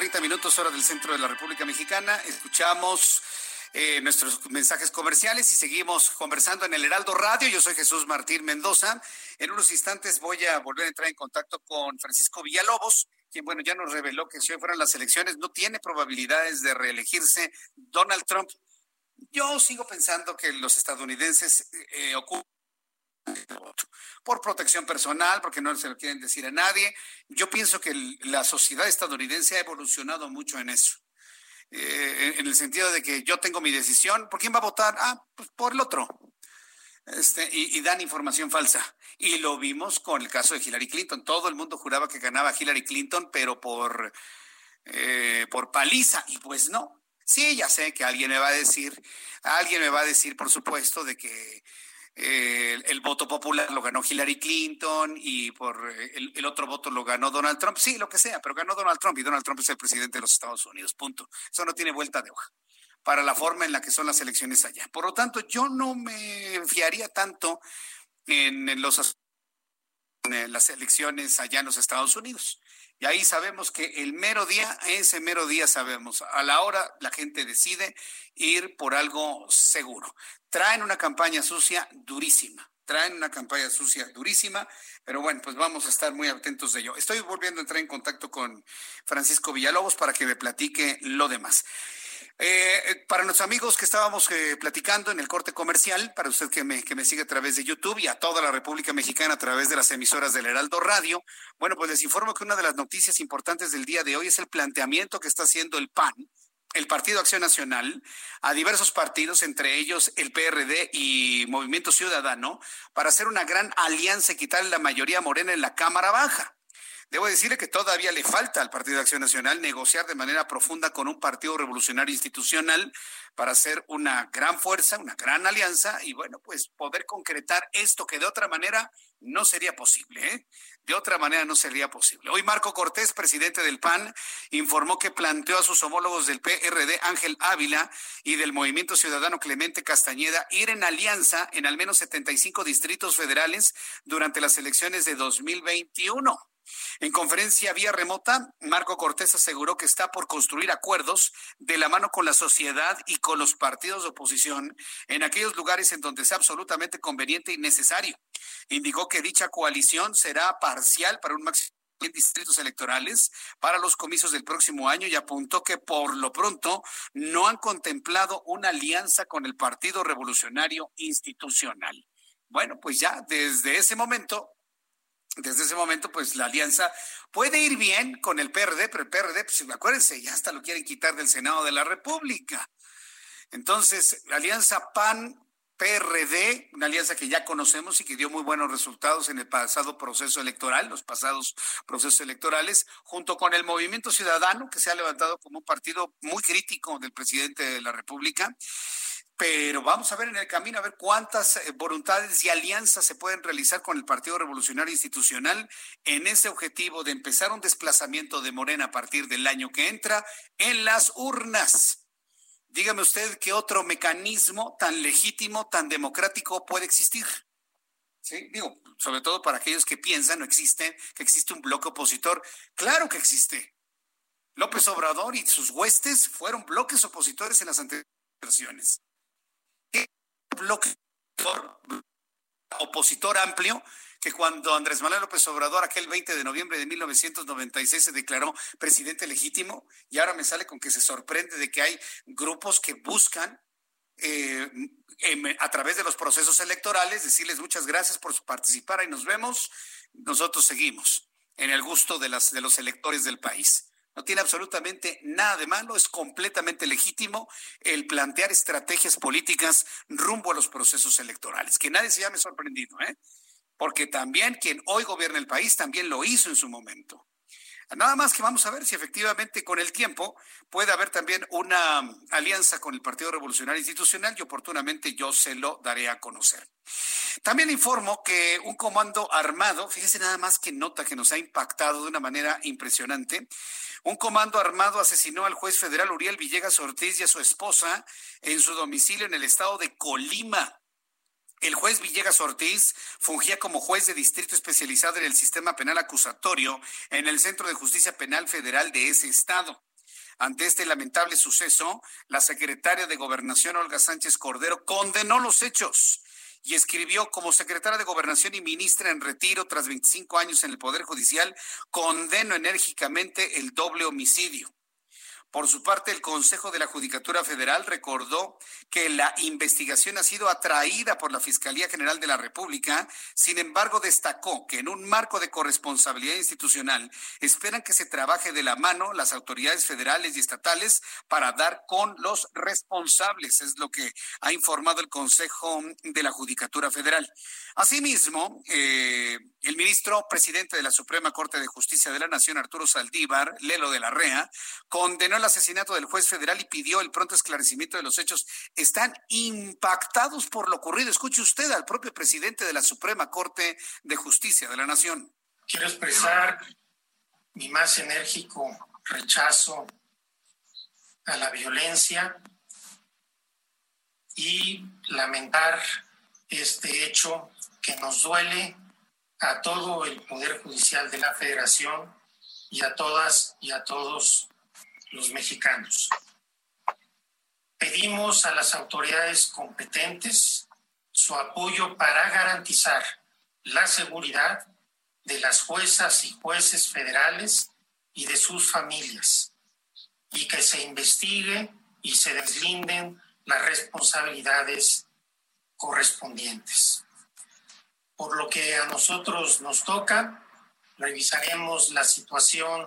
S1: 30 minutos hora del centro de la República Mexicana. Escuchamos eh, nuestros mensajes comerciales y seguimos conversando en el Heraldo Radio. Yo soy Jesús Martín Mendoza. En unos instantes voy a volver a entrar en contacto con Francisco Villalobos, quien, bueno, ya nos reveló que si hoy fueran las elecciones no tiene probabilidades de reelegirse Donald Trump. Yo sigo pensando que los estadounidenses eh, ocupan por protección personal, porque no se lo quieren decir a nadie. Yo pienso que la sociedad estadounidense ha evolucionado mucho en eso. Eh, en el sentido de que yo tengo mi decisión, ¿por quién va a votar? Ah, pues por el otro. Este, y, dan información falsa. Y lo vimos con el caso de Hillary Clinton. Todo el mundo juraba que ganaba Hillary Clinton, pero por, eh, por paliza. Y pues no. Sí, ya sé que alguien me va a decir, alguien me va a decir, por supuesto, de que el voto popular lo ganó Hillary Clinton y por eh, el, otro voto lo ganó Donald Trump. Sí, lo que sea, pero ganó Donald Trump y Donald Trump es el presidente de los Estados Unidos. Punto. Eso no tiene vuelta de hoja para la forma en la que son las elecciones allá. Por lo tanto, yo no me fiaría tanto en, los en las elecciones allá en los Estados Unidos. Y ahí sabemos que el mero día, ese mero día sabemos, a la hora la gente decide ir por algo seguro. Traen una campaña sucia durísima, traen una campaña sucia durísima, pero bueno, pues vamos a estar muy atentos de ello. Estoy volviendo a entrar en contacto con Francisco Villalobos para que me platique lo demás. Eh, para nuestros amigos que estábamos eh, platicando en el corte comercial, para usted que me, que me sigue a través de YouTube y a toda la República Mexicana a través de las emisoras del Heraldo Radio, bueno, pues les informo que una de las noticias importantes del día de hoy es el planteamiento que está haciendo el PAN, el Partido Acción Nacional, a diversos partidos, entre ellos el PRD y Movimiento Ciudadano, para hacer una gran alianza y quitarle la mayoría morena en la Cámara Baja. Debo decirle que todavía le falta al Partido de Acción Nacional negociar de manera profunda con un partido revolucionario institucional para hacer una gran fuerza, una gran alianza y bueno, pues poder concretar esto que de otra manera no sería posible. ¿eh? De otra manera no sería posible. Hoy Marco Cortés, presidente del PAN, informó que planteó a sus homólogos del PRD, Ángel Ávila, y del Movimiento Ciudadano Clemente Castañeda ir en alianza en al menos 75 distritos federales durante las elecciones de 2021. En conferencia vía remota, Marco Cortés aseguró que está por construir acuerdos de la mano con la sociedad y con los partidos de oposición en aquellos lugares en donde sea absolutamente conveniente y necesario. Indicó que dicha coalición será parcial para un máximo de distritos electorales para los comicios del próximo año y apuntó que por lo pronto no han contemplado una alianza con el Partido Revolucionario Institucional. Bueno, pues ya desde ese momento desde ese momento, pues la alianza puede ir bien con el PRD, pero el PRD, pues acuérdense, ya hasta lo quieren quitar del Senado de la República. Entonces, la alianza PAN PRD, una alianza que ya conocemos y que dio muy buenos resultados en el pasado proceso electoral, los pasados procesos electorales, junto con el Movimiento Ciudadano, que se ha levantado como un partido muy crítico del presidente de la República. Pero vamos a ver en el camino, a ver cuántas eh, voluntades y alianzas se pueden realizar con el Partido Revolucionario Institucional en ese objetivo de empezar un desplazamiento de Morena a partir del año que entra en las urnas. Dígame usted qué otro mecanismo tan legítimo, tan democrático puede existir. ¿Sí? Digo, sobre todo para aquellos que piensan no existe, que existe un bloque opositor. Claro que existe. López Obrador y sus huestes fueron bloques opositores en las anteriores versiones. ¿Qué bloque opositor amplio que cuando Andrés Manuel López Obrador, aquel 20 de noviembre de 1996, se declaró presidente legítimo, y ahora me sale con que se sorprende de que hay grupos que buscan eh, a través de los procesos electorales decirles muchas gracias por participar y nos vemos, nosotros seguimos en el gusto de, las, de los electores del país. No tiene absolutamente nada de malo, es completamente legítimo el plantear estrategias políticas rumbo a los procesos electorales. Que nadie se llame sorprendido, ¿eh? porque también quien hoy gobierna el país también lo hizo en su momento. Nada más que vamos a ver si efectivamente con el tiempo puede haber también una alianza con el Partido Revolucionario Institucional y oportunamente yo se lo daré a conocer. También informo que un comando armado, fíjese nada más que nota que nos ha impactado de una manera impresionante, un comando armado asesinó al juez federal Uriel Villegas Ortiz y a su esposa en su domicilio en el estado de Colima. El juez Villegas Ortiz fungía como juez de distrito especializado en el sistema penal acusatorio en el Centro de Justicia Penal Federal de ese estado. Ante este lamentable suceso, la secretaria de Gobernación, Olga Sánchez Cordero, condenó los hechos y escribió como secretaria de Gobernación y ministra en retiro tras 25 años en el Poder Judicial, condeno enérgicamente el doble homicidio. Por su parte, el Consejo de la Judicatura Federal recordó que la investigación ha sido atraída por la Fiscalía General de la República. Sin embargo, destacó que en un marco de corresponsabilidad institucional esperan que se trabaje de la mano las autoridades federales y estatales para dar con los responsables. Es lo que ha informado el Consejo de la Judicatura Federal. Asimismo, eh, el ministro presidente de la Suprema Corte de Justicia de la Nación, Arturo Saldívar, Lelo de la Rea, condenó el asesinato del juez federal y pidió el pronto esclarecimiento de los hechos. Están impactados por lo ocurrido. Escuche usted al propio presidente de la Suprema Corte de Justicia de la Nación.
S2: Quiero expresar mi más enérgico rechazo a la violencia y lamentar este hecho que nos duele a todo el Poder Judicial de la Federación y a todas y a todos los mexicanos. Pedimos a las autoridades competentes su apoyo para garantizar la seguridad de las juezas y jueces federales y de sus familias y que se investigue y se deslinden las responsabilidades correspondientes. Por lo que a nosotros nos toca, revisaremos la situación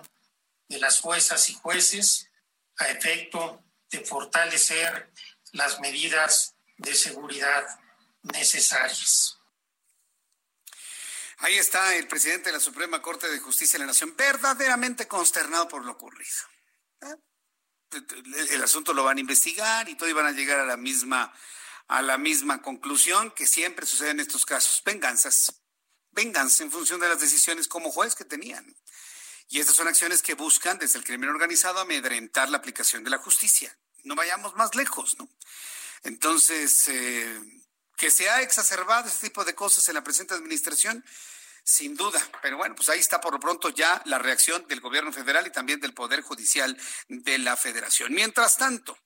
S2: de las juezas y jueces a efecto de fortalecer las medidas de seguridad necesarias.
S1: Ahí está el presidente de la Suprema Corte de Justicia de la Nación, verdaderamente consternado por lo ocurrido. El asunto lo van a investigar y todo iban a llegar a la misma a la misma conclusión que siempre sucede en estos casos, venganzas, venganza en función de las decisiones como juez que tenían. Y estas son acciones que buscan desde el crimen organizado amedrentar la aplicación de la justicia. No vayamos más lejos, ¿no? Entonces, eh, que se ha exacerbado este tipo de cosas en la presente administración, sin duda. Pero bueno, pues ahí está por lo pronto ya la reacción del gobierno federal y también del Poder Judicial de la Federación. Mientras tanto,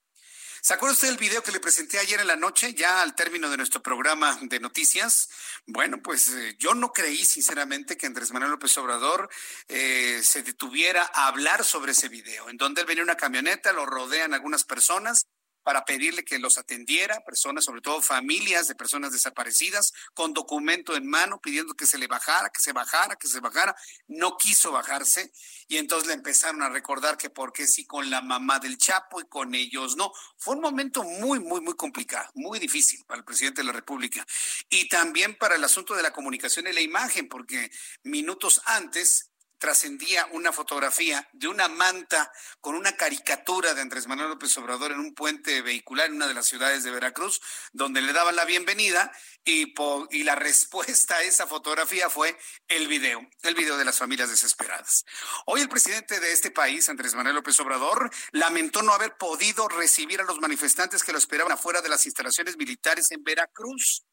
S1: ¿Se acuerda usted del video que le presenté ayer en la noche, ya al término de nuestro programa de noticias? Bueno, pues eh, yo no creí sinceramente que Andrés Manuel López Obrador eh, se detuviera a hablar sobre ese video, en donde él venía una camioneta, lo rodean algunas personas para pedirle que los atendiera, personas, sobre todo familias de personas desaparecidas, con documento en mano, pidiendo que se le bajara, que se bajara, que se bajara. No quiso bajarse y entonces le empezaron a recordar que por qué sí con la mamá del Chapo y con ellos no. Fue un momento muy, muy, muy complicado, muy difícil para el presidente de la República y también para el asunto de la comunicación y la imagen, porque minutos antes trascendía una fotografía de una manta con una caricatura de Andrés Manuel López Obrador en un puente vehicular en una de las ciudades de Veracruz, donde le daban la bienvenida y, y la [laughs] respuesta a esa fotografía fue el video, el video de las familias desesperadas. Hoy el presidente de este país, Andrés Manuel López Obrador, lamentó no haber podido recibir a los manifestantes que lo esperaban afuera de las instalaciones militares en Veracruz.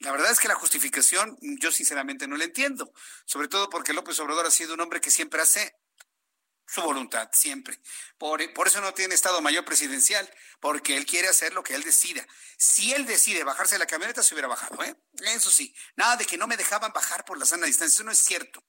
S1: La verdad es que la justificación yo sinceramente no la entiendo, sobre todo porque López Obrador ha sido un hombre que siempre hace su voluntad, siempre. Por, por, eso no tiene Estado Mayor Presidencial, porque él quiere hacer lo que él decida. Si él decide bajarse de la camioneta, se hubiera bajado, ¿eh? Eso sí, nada de que no me dejaban bajar por la sana distancia, eso no es cierto.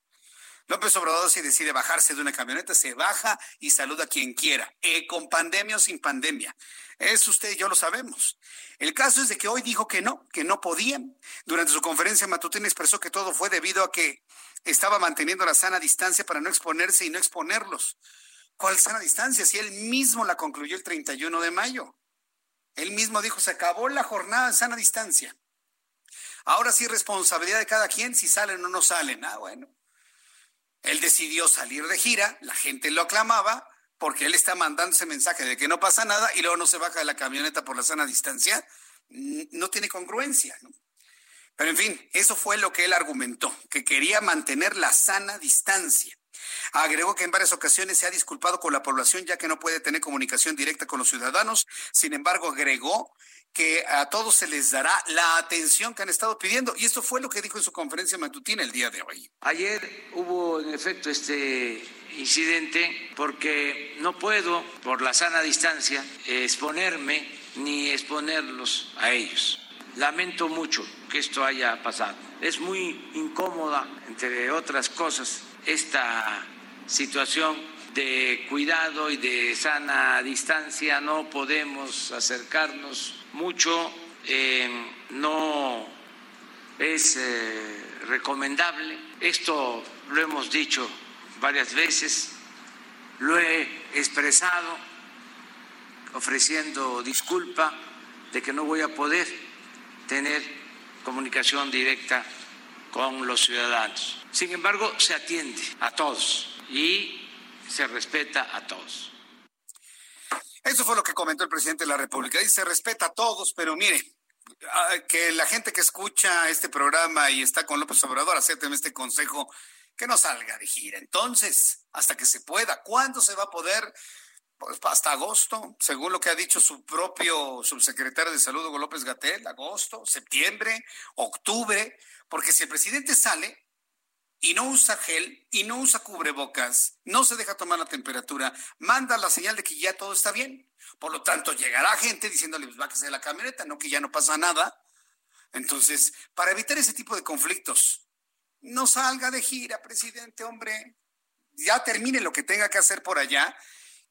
S1: López Obrador si decide bajarse de una camioneta, se baja y saluda a quien quiera, eh, con pandemia o sin pandemia. Eso usted y yo lo sabemos. El caso es de que hoy dijo que no, que no podían. Durante su conferencia matutina expresó que todo fue debido a que estaba manteniendo la sana distancia para no exponerse y no exponerlos. ¿Cuál sana distancia? Si él mismo la concluyó el 31 de mayo. Él mismo dijo, se acabó la jornada de sana distancia. Ahora sí, responsabilidad de cada quien si salen o no salen. Ah, bueno. Él decidió salir de gira, la gente lo aclamaba, porque él está mandando ese mensaje de que no pasa nada y luego no se baja de la camioneta por la sana distancia. No tiene congruencia, ¿no? Pero en fin, eso fue lo que él argumentó, que quería mantener la sana distancia. Agregó que en varias ocasiones se ha disculpado con la población ya que no puede tener comunicación directa con los ciudadanos. Sin embargo, agregó que a todos se les dará la atención que han estado pidiendo. Y esto fue lo que dijo en su conferencia matutina el día de hoy.
S3: Ayer hubo en efecto este incidente porque no puedo, por la sana distancia, exponerme ni exponerlos a ellos. Lamento mucho que esto haya pasado. Es muy incómoda, entre otras cosas, esta situación de cuidado y de sana distancia. No podemos acercarnos mucho, eh, no es eh, recomendable. Esto lo hemos dicho varias veces, lo he expresado ofreciendo disculpa de que no voy a poder tener comunicación directa con los ciudadanos. Sin embargo, se atiende a todos y se respeta a todos.
S1: Eso fue lo que comentó el presidente de la República. Dice, respeta a todos, pero mire, que la gente que escucha este programa y está con López Obrador, acepten este consejo, que no salga de gira. Entonces, hasta que se pueda, ¿cuándo se va a poder? Pues hasta agosto, según lo que ha dicho su propio subsecretario de Salud, Hugo López Gatel, agosto, septiembre, octubre, porque si el presidente sale, y no usa gel y no usa cubrebocas, no se deja tomar la temperatura, manda la señal de que ya todo está bien. Por lo tanto, llegará gente diciéndole, pues que sea la camioneta, no que ya no pasa nada. Entonces, para evitar ese tipo de conflictos, no salga de gira, presidente, hombre. Ya termine lo que tenga que hacer por allá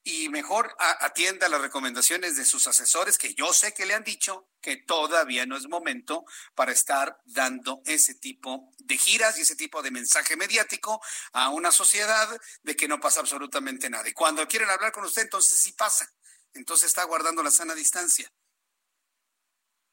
S1: y mejor atienda las recomendaciones de sus asesores, que yo sé que le han dicho que todavía no es momento para estar dando ese tipo de giras y ese tipo de mensaje mediático a una sociedad de que no pasa absolutamente nada. Y cuando quieren hablar con usted, entonces sí pasa. Entonces está guardando la sana distancia.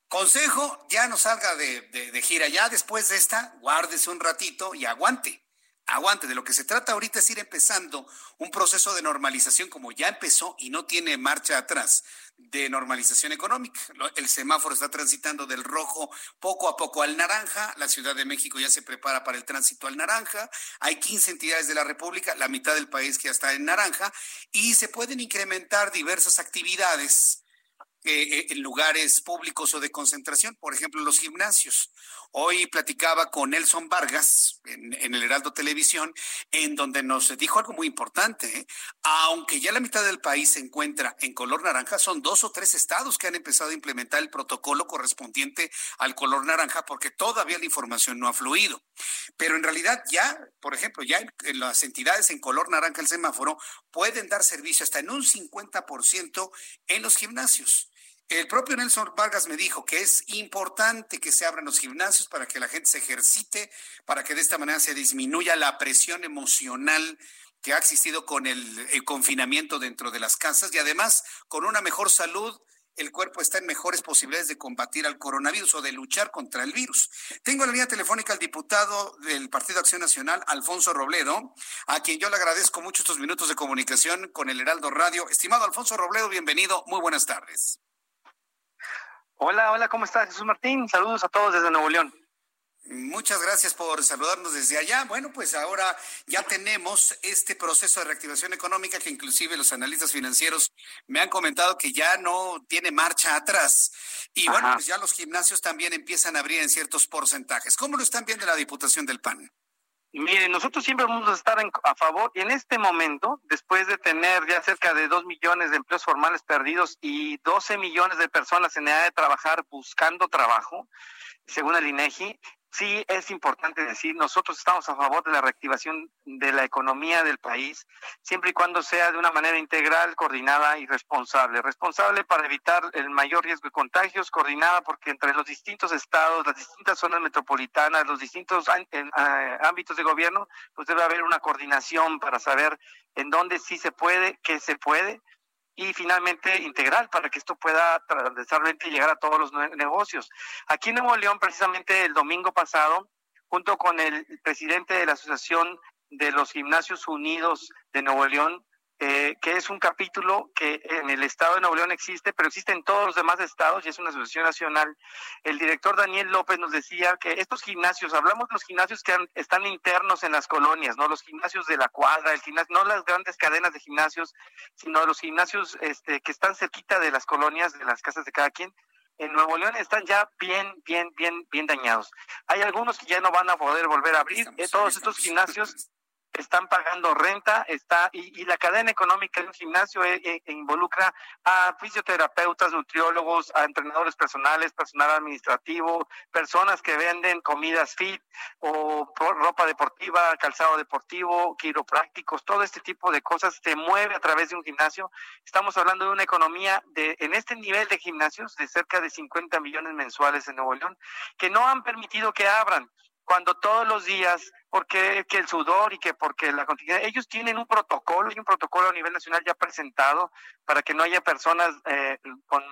S1: Consejo, ya no salga de, de gira, ya después de esta, guárdese un ratito y aguante aguante. De lo que se trata ahorita es ir empezando un proceso de normalización como ya empezó y no tiene marcha atrás de normalización económica. El semáforo está transitando del rojo poco a poco al naranja. La Ciudad de México ya se prepara para el tránsito al naranja. Hay 15 entidades de la República, la mitad del país que ya está en naranja y se pueden incrementar diversas actividades eh, en lugares públicos o de concentración, por ejemplo, los gimnasios. Hoy platicaba con Nelson Vargas en, el Heraldo Televisión, en donde nos dijo algo muy importante. ¿eh? Aunque ya la mitad del país se encuentra en color naranja, son dos o tres estados que han empezado a implementar el protocolo correspondiente al color naranja porque todavía la información no ha fluido. Pero en realidad ya, por ejemplo, ya las entidades en color naranja el semáforo pueden dar servicio hasta en un 50% en los gimnasios El propio Nelson Vargas me dijo que es importante que se abran los gimnasios para que la gente se ejercite, para que de esta manera se disminuya la presión emocional que ha existido con el, confinamiento dentro de las casas y además con una mejor salud el cuerpo está en mejores posibilidades de combatir al coronavirus o de luchar contra el virus. Tengo en la línea telefónica al diputado del Partido Acción Nacional, Alfonso Robledo, a quien yo le agradezco mucho estos minutos de comunicación con el Heraldo Radio. Estimado Alfonso Robledo, bienvenido. Muy buenas tardes.
S13: Hola, hola, ¿cómo estás, Jesús Martín? Saludos a todos desde Nuevo León.
S1: Muchas gracias por saludarnos desde allá. Bueno, pues ahora ya tenemos este proceso de reactivación económica que inclusive los analistas financieros me han comentado que ya no tiene marcha atrás. Y bueno, pues ya los gimnasios también empiezan a abrir en ciertos porcentajes. ¿Cómo lo están viendo la Diputación del PAN?
S13: Miren, nosotros siempre vamos a estar a favor. Y en este momento, después de tener ya cerca de dos millones de empleos formales perdidos y 12 millones de personas en edad de trabajar buscando trabajo, según el INEGI, sí es importante decir, nosotros estamos a favor de la reactivación de la economía del país, siempre y cuando sea de una manera integral, coordinada y responsable. Responsable para evitar el mayor riesgo de contagios, coordinada porque entre los distintos estados, las distintas zonas metropolitanas, los distintos ámbitos de gobierno, pues debe haber una coordinación para saber en dónde sí se puede, qué se puede y finalmente integral para que esto pueda transversalmente llegar a todos los negocios. Aquí en Nuevo León, precisamente el domingo pasado, junto con el presidente de la Asociación de los Gimnasios Unidos de Nuevo León, eh, que es un capítulo que en el estado de Nuevo León existe, pero existe en todos los demás estados y es una asociación nacional. El director Daniel López nos decía que estos gimnasios, hablamos de los gimnasios que están internos en las colonias, no los gimnasios de la cuadra, el gimnasio, no las grandes cadenas de gimnasios, sino los gimnasios este, que están cerquita de las colonias, de las casas de cada quien, en Nuevo León están ya bien, bien, bien, bien dañados. Hay algunos que ya no van a poder volver a abrir. Eh, todos estos gimnasios están pagando renta, está y, la cadena económica de un gimnasio eh, eh, involucra a fisioterapeutas, nutriólogos, a entrenadores personales, personal administrativo, personas que venden comidas fit o ropa deportiva, calzado deportivo, quiroprácticos, todo este tipo de cosas se mueve a través de un gimnasio. Estamos hablando de una economía de en este nivel de gimnasios de cerca de 50 millones mensuales en Nuevo León que no han permitido que abran cuando todos los días, porque que el sudor y que porque la contingencia, ellos tienen un protocolo y un protocolo a nivel nacional ya presentado para que no haya personas eh, con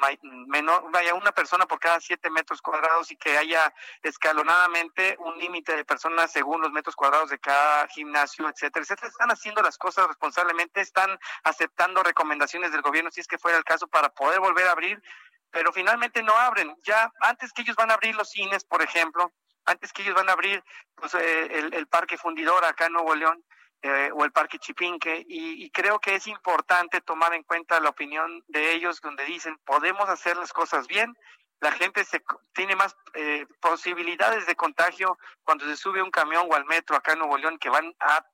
S13: menor, vaya una persona por cada siete metros cuadrados y que haya escalonadamente un límite de personas según los metros cuadrados de cada gimnasio, etcétera, etcétera. Están haciendo las cosas responsablemente, están aceptando recomendaciones del gobierno si es que fuera el caso para poder volver a abrir pero finalmente no abren. Ya antes que ellos van a abrir los cines, por ejemplo, antes que ellos van a abrir pues, eh, el, parque fundidor acá en Nuevo León eh, o el parque Chipinque y, creo que es importante tomar en cuenta la opinión de ellos donde dicen podemos hacer las cosas bien la gente se, tiene más eh, posibilidades de contagio cuando se sube un camión o al metro acá en Nuevo León que van a,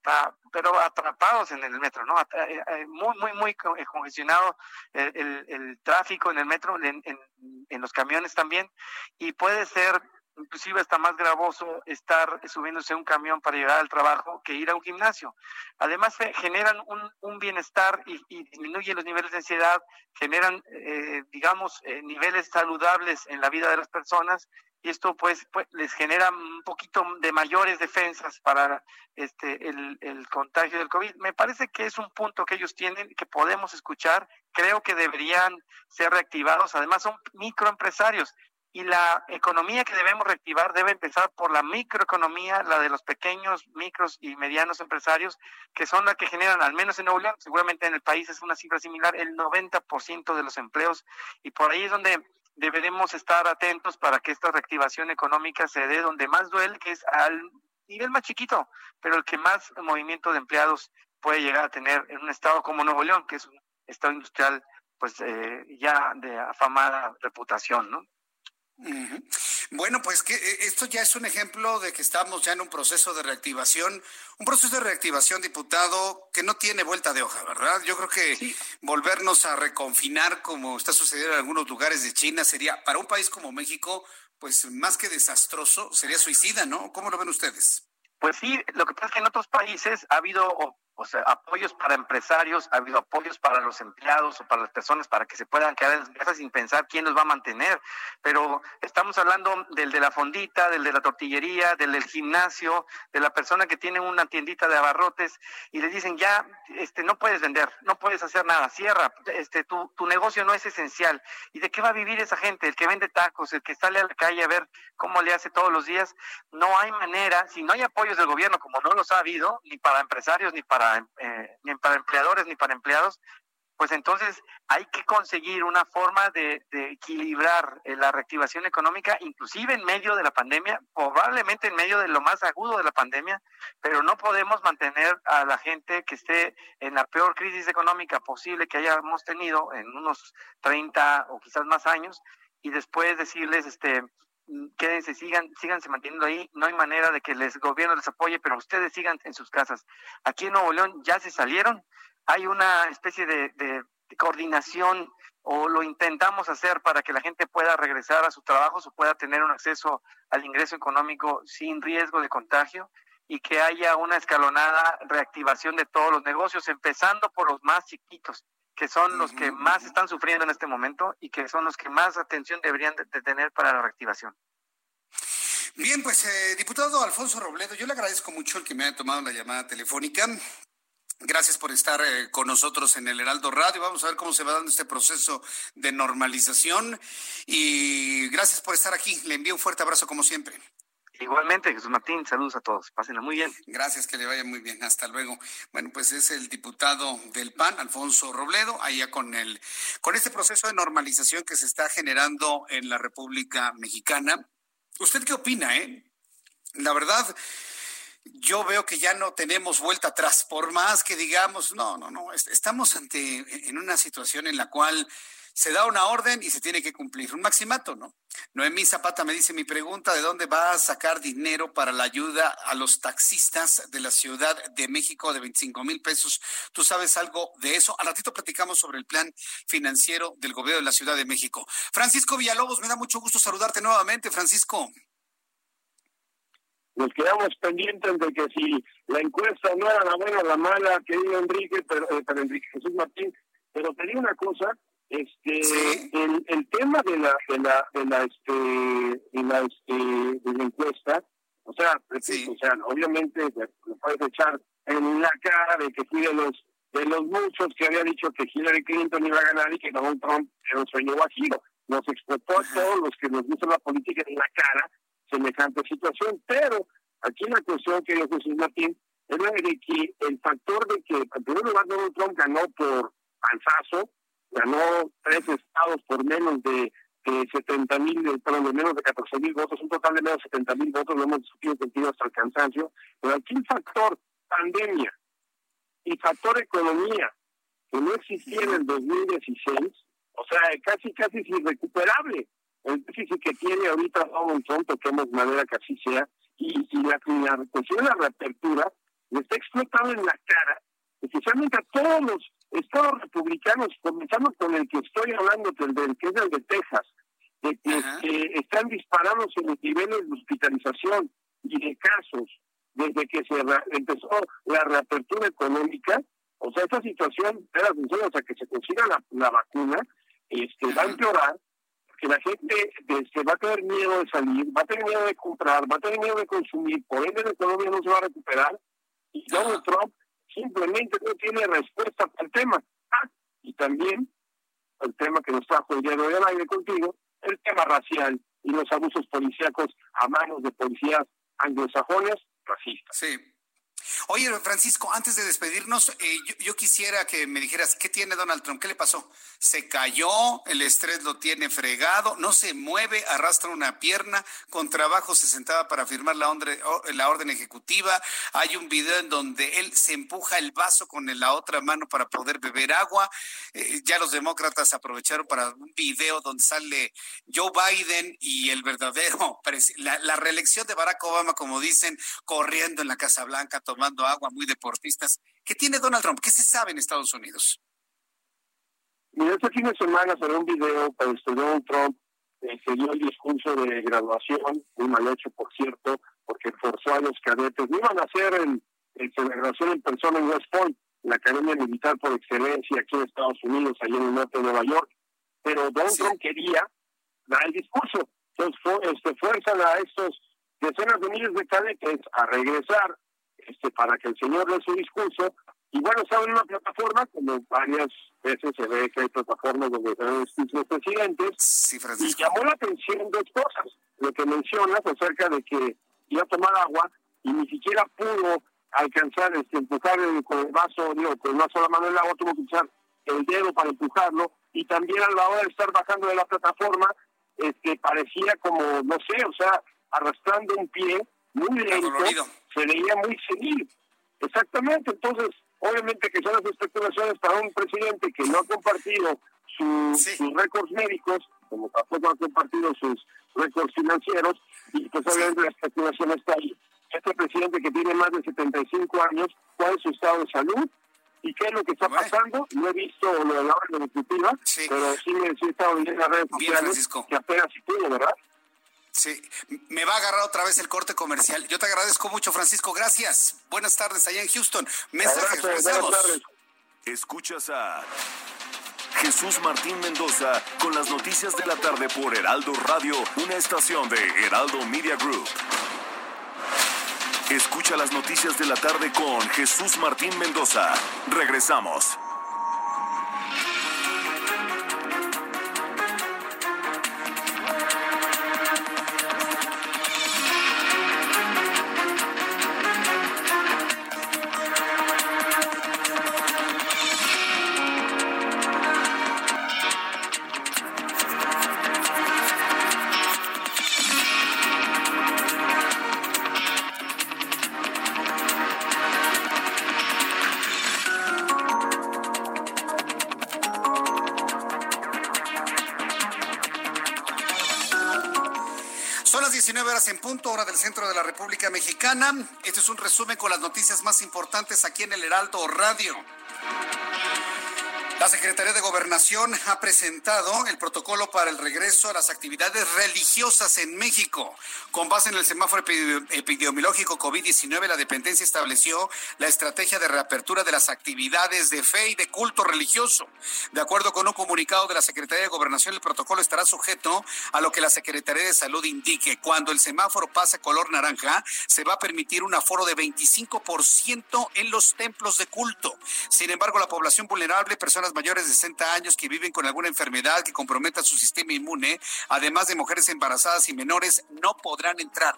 S13: pero atrapados en el metro, ¿no? muy, muy, muy congestionado el, el, tráfico en el metro, en, en los camiones también, y puede ser inclusive está más gravoso estar subiéndose a un camión para llegar al trabajo que ir a un gimnasio. Además, generan un, bienestar y, disminuyen los niveles de ansiedad, generan, eh, digamos, eh, niveles saludables en la vida de las personas y esto pues, pues, les genera un poquito de mayores defensas para este el, el contagio del COVID. Me parece que es un punto que ellos tienen que podemos escuchar, creo que deberían ser reactivados, además son microempresarios, y la economía que debemos reactivar debe empezar por la microeconomía, la de los pequeños, micros y medianos empresarios, que son las que generan, al menos en Nuevo León, seguramente en el país es una cifra similar, el 90% de los empleos. Y por ahí es donde deberemos estar atentos para que esta reactivación económica se dé donde más duele, que es al nivel más chiquito, pero el que más movimiento de empleados puede llegar a tener en un estado como Nuevo León, que es un estado industrial pues eh, ya de afamada reputación, ¿no?
S1: Bueno, pues que eh, esto ya es un ejemplo de que estamos ya en un proceso de reactivación, un proceso de reactivación, diputado, que no tiene vuelta de hoja, ¿verdad? Yo creo que volvernos a reconfinar como está sucediendo en algunos lugares de China sería, para un país como México, pues más que desastroso, sería suicida, ¿no? ¿Cómo lo ven ustedes?
S13: Pues sí, lo que pasa es que en otros países ha habido sea, apoyos para empresarios, ha habido apoyos para los empleados o para las personas para que se puedan quedar en casas sin pensar quién los va a mantener. Pero estamos hablando del de la fondita, del de la tortillería, del del gimnasio, de la persona que tiene una tiendita de abarrotes y le dicen ya, este, no puedes vender, no puedes hacer nada, cierra, este, tu, tu negocio no es esencial. ¿Y de qué va a vivir esa gente? El que vende tacos, el que sale a la calle a ver cómo le hace todos los días. No hay manera, si no hay apoyos del gobierno, como no los ha habido, ni para empresarios, ni para eh, ni para empleadores ni para empleados, pues entonces hay que conseguir una forma de, equilibrar eh, la reactivación económica, inclusive en medio de la pandemia, probablemente en medio de lo más agudo de la pandemia, pero no podemos mantener a la gente que esté en la peor crisis económica posible que hayamos tenido en unos 30 o quizás más años y después decirles, este, quédense, sigan, síganse manteniendo ahí, no hay manera de que el gobierno les apoye, pero ustedes sigan en sus casas. Aquí en Nuevo León ya se salieron, hay una especie de, de, coordinación o lo intentamos hacer para que la gente pueda regresar a su trabajo o pueda tener un acceso al ingreso económico sin riesgo de contagio y que haya una escalonada reactivación de todos los negocios, empezando por los más chiquitos que son los que más están sufriendo en este momento y que son los que más atención deberían de, tener para la reactivación.
S1: Bien, pues eh, diputado Alfonso Robledo, yo le agradezco mucho el que me haya tomado la llamada telefónica. Gracias por estar eh, con nosotros en el Heraldo Radio. Vamos a ver cómo se va dando este proceso de normalización. Y gracias por estar aquí. Le envío un fuerte abrazo como siempre.
S13: Igualmente, Jesús Martín, saludos a todos. Pásenla muy bien.
S1: Gracias, que le vaya muy bien. Hasta luego. Bueno, pues es el diputado del PAN, Alfonso Robledo, allá con el, con este proceso de normalización que se está generando en la República Mexicana. ¿Usted qué opina, eh? La verdad, yo veo que ya no tenemos vuelta atrás, por más que digamos, no, no, no, estamos ante en una situación en la cual se da una orden y se tiene que cumplir, un maximato, ¿no? Noemí Zapata me dice mi pregunta, ¿de dónde va a sacar dinero para la ayuda a los taxistas de la Ciudad de México de 25 mil pesos? ¿Tú sabes algo de eso? Al ratito platicamos sobre el plan financiero del gobierno de la Ciudad de México. Francisco Villalobos, me da mucho gusto saludarte nuevamente, Francisco.
S14: Nos quedamos pendientes de que si la encuesta no era la buena o la mala, querido Enrique, pero, eh, Enrique Jesús Martín, pero te digo una cosa, este el, el tema de la de la de la este de la este de la encuesta o sea o sea obviamente lo puedes echar en la cara de que fui de los de los muchos que había dicho que Hillary Clinton iba a ganar y que Donald Trump era un sueño guajiro nos explotó a todos los que nos gusta la política en la cara semejante situación. Pero aquí la cuestión que dijo Jesús Martín es la de que el factor de que en primer lugar Donald Trump ganó por panzazo ganó tres estados por menos de, de 70 mil, perdón, de menos de 14 mil votos, un total de menos de 70 mil votos, lo hemos discutido contigo hasta el cansancio, pero aquí el factor pandemia y factor economía, que no existía en el 2016, o sea, casi, casi es irrecuperable. El déficit que tiene ahorita Donald Trump, toquemos madera que así sea, y, y la, la cuestión de la reapertura le está explotando en la cara, especialmente a todos los estados republicanos, comenzando con el que estoy hablando, que, del, que es el de Texas, de que, están disparándose los niveles de hospitalización y de casos desde que se empezó la reapertura económica. O sea, esta situación, era o sea, que se consiga la, vacuna, este, va a empeorar, que la gente este, va a tener miedo de salir, va a tener miedo de comprar, va a tener miedo de consumir, por ende la economía no se va a recuperar. Y Donald Trump simplemente no tiene respuesta para el tema. Ah, y también el tema que nos trajo el día hoy al aire contigo, el tema racial y los abusos policíacos a manos de policías anglosajones racistas.
S1: Sí. Oye, Francisco, antes de despedirnos, eh, yo, quisiera que me dijeras, ¿qué tiene Donald Trump? ¿Qué le pasó? ¿Se cayó? ¿El estrés lo tiene fregado? ¿No se mueve? ¿Arrastra una pierna? ¿Con trabajo se sentaba para firmar la orden, ejecutiva? Hay un video en donde él se empuja el vaso con la otra mano para poder beber agua. Eh, ya los demócratas aprovecharon para un video donde sale Joe Biden y el verdadero, [laughs] la, la reelección de Barack Obama, como dicen, corriendo en la Casa Blanca, tomando agua, muy deportistas. ¿Qué tiene Donald Trump? ¿Qué se sabe en Estados Unidos?
S14: Mira, este fin de semana salió un video para este Donald Trump eh, se dio el discurso de graduación, muy mal hecho, por cierto, porque forzó a los cadetes. No iban a hacer el, en celebración en persona en West Point, la Academia Militar por excelencia aquí en Estados Unidos, allá en el norte de Nueva York. Pero Donald Trump quería dar el discurso. Entonces, este, fuerzan a estos decenas de miles de cadetes a regresar este, para que el señor dé su discurso. Y bueno, estaba en una plataforma, como varias veces se ve que hay plataformas donde se ven discursos presidentes. y llamó la atención dos cosas. Lo que mencionas acerca de que iba a tomar agua y ni siquiera pudo alcanzar, este, empujar el, con el vaso, digo, con una sola mano el agua, tuvo que usar el dedo para empujarlo. Y también a la hora de estar bajando de la plataforma, este, parecía como, no sé, o sea, arrastrando un pie muy lento, se veía muy seguido. Exactamente, entonces, obviamente que son las especulaciones para un presidente que no ha compartido sus récords médicos, como tampoco ha compartido sus récords financieros, y pues obviamente la especulación está ahí. Este presidente que tiene más de 75 años, ¿cuál es su estado de salud? ¿Y qué es lo que está pasando? No he visto lo de la orden ejecutiva, pero sí me he estado viendo en las redes sociales que apenas si pudo, ¿verdad?
S1: Sí, me va a agarrar otra vez el corte comercial. Yo te agradezco mucho, Francisco. Gracias. Buenas tardes allá en Houston. Mensajes,
S12: tardes. Escuchas a Jesús Martín Mendoza con las noticias de la tarde por Heraldo Radio, una estación de Heraldo Media Group. Escucha las noticias de la tarde con Jesús Martín Mendoza. Regresamos.
S1: Punto, hora del centro de la República Mexicana. Este es un resumen con las noticias más importantes aquí en el Heraldo Radio. La Secretaría de Gobernación ha presentado el protocolo para el regreso a las actividades religiosas en México. Con base en el semáforo epidemiológico COVID-19, la dependencia estableció la estrategia de reapertura de las actividades de fe y de culto religioso. De acuerdo con un comunicado de la Secretaría de Gobernación, el protocolo estará sujeto a lo que la Secretaría de Salud indique. Cuando el semáforo pase color naranja, se va a permitir un aforo de 25% en los templos de culto. Sin embargo, la población vulnerable, personas mayores de 60 años que viven con alguna enfermedad que comprometa su sistema inmune, además de mujeres embarazadas y menores, no podrán entrar.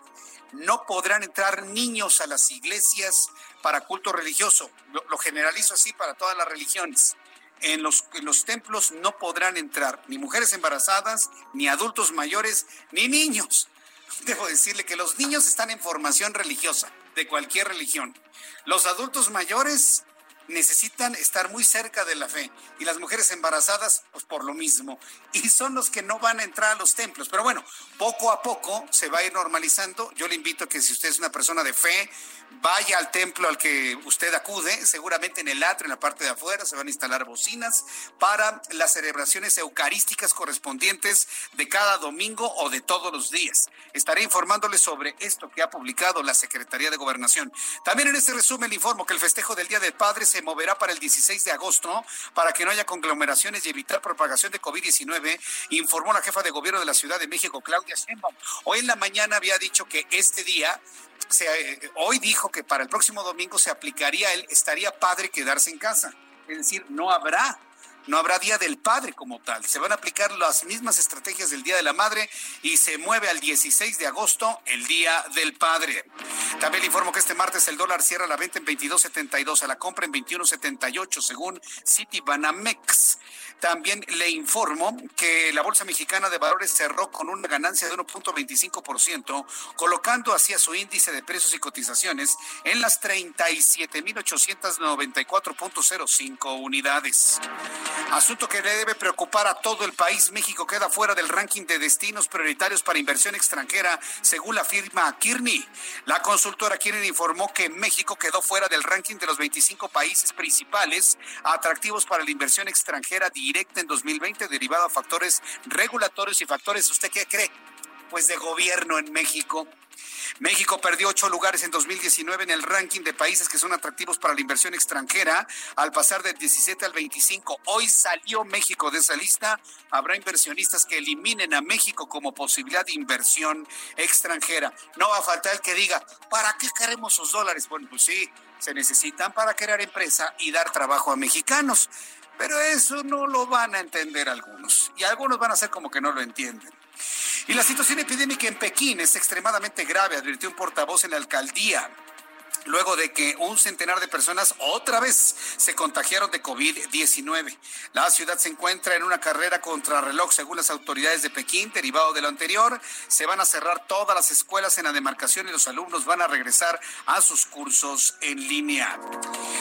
S1: No podrán entrar niños a las iglesias para culto religioso. Lo, generalizo así para todas las religiones. En los, en los, templos no podrán entrar ni mujeres embarazadas, ni adultos mayores, ni niños. [laughs] Debo decirle que los niños están en formación religiosa, de cualquier religión. Los adultos mayores necesitan estar muy cerca de la fe y las mujeres embarazadas, pues por lo mismo. Y son los que no van a entrar a los templos. Pero bueno, poco a poco se va a ir normalizando. Yo le invito a que si usted es una persona de fe, vaya al templo al que usted acude, seguramente en el atrio, en la parte de afuera, se van a instalar bocinas para las celebraciones eucarísticas correspondientes de cada domingo o de todos los días. Estaré informándoles sobre esto que ha publicado la Secretaría de Gobernación. También en este resumen le informo que el festejo del Día del Padre moverá para el 16 de agosto para que no haya conglomeraciones y evitar propagación de COVID-19, informó la jefa de gobierno de la Ciudad de México, Claudia Sheinbaum. Hoy en la mañana había dicho que este día se, hoy dijo que para el próximo domingo se aplicaría él, estaría padre quedarse en casa. Es decir, no habrá no habrá Día del Padre como tal. Se van a aplicar las mismas estrategias del Día de la Madre y se mueve al 16 de agosto el Día del Padre. También le informo que este martes el dólar cierra la venta en 22.72, a la compra en 21.78 según Citibanamex. También le informo que la Bolsa Mexicana de Valores cerró con una ganancia de 1.25%, colocando hacia su índice de precios y cotizaciones en las 37.894.05 unidades. Asunto que le debe preocupar a todo el país. México queda fuera del ranking de destinos prioritarios para inversión extranjera, según la firma Kearney. La consultora Kearney informó que México quedó fuera del ranking de los 25 países principales atractivos para la inversión extranjera en 2020, derivado a factores regulatorios y factores. ¿Usted qué cree? pues de gobierno en México. México perdió ocho lugares en 2019 en el ranking de países que son atractivos para la inversión extranjera al pasar del 17 al 25. Hoy salió México de esa lista. Habrá inversionistas que eliminen a México como posibilidad de inversión extranjera. No va a faltar el que diga, ¿para qué queremos esos dólares? Bueno, pues sí, se necesitan para crear empresa y dar trabajo a mexicanos. Pero eso no lo van a entender algunos. Y algunos van a hacer como que no lo entienden. Y la situación epidémica en Pekín es extremadamente grave, advirtió un portavoz en la alcaldía luego de que un centenar de personas otra vez se contagiaron de COVID-19. La ciudad se encuentra en una carrera contra reloj según las autoridades de Pekín, derivado de lo anterior. Se van a cerrar todas las escuelas en la demarcación y los alumnos van a regresar a sus cursos en línea.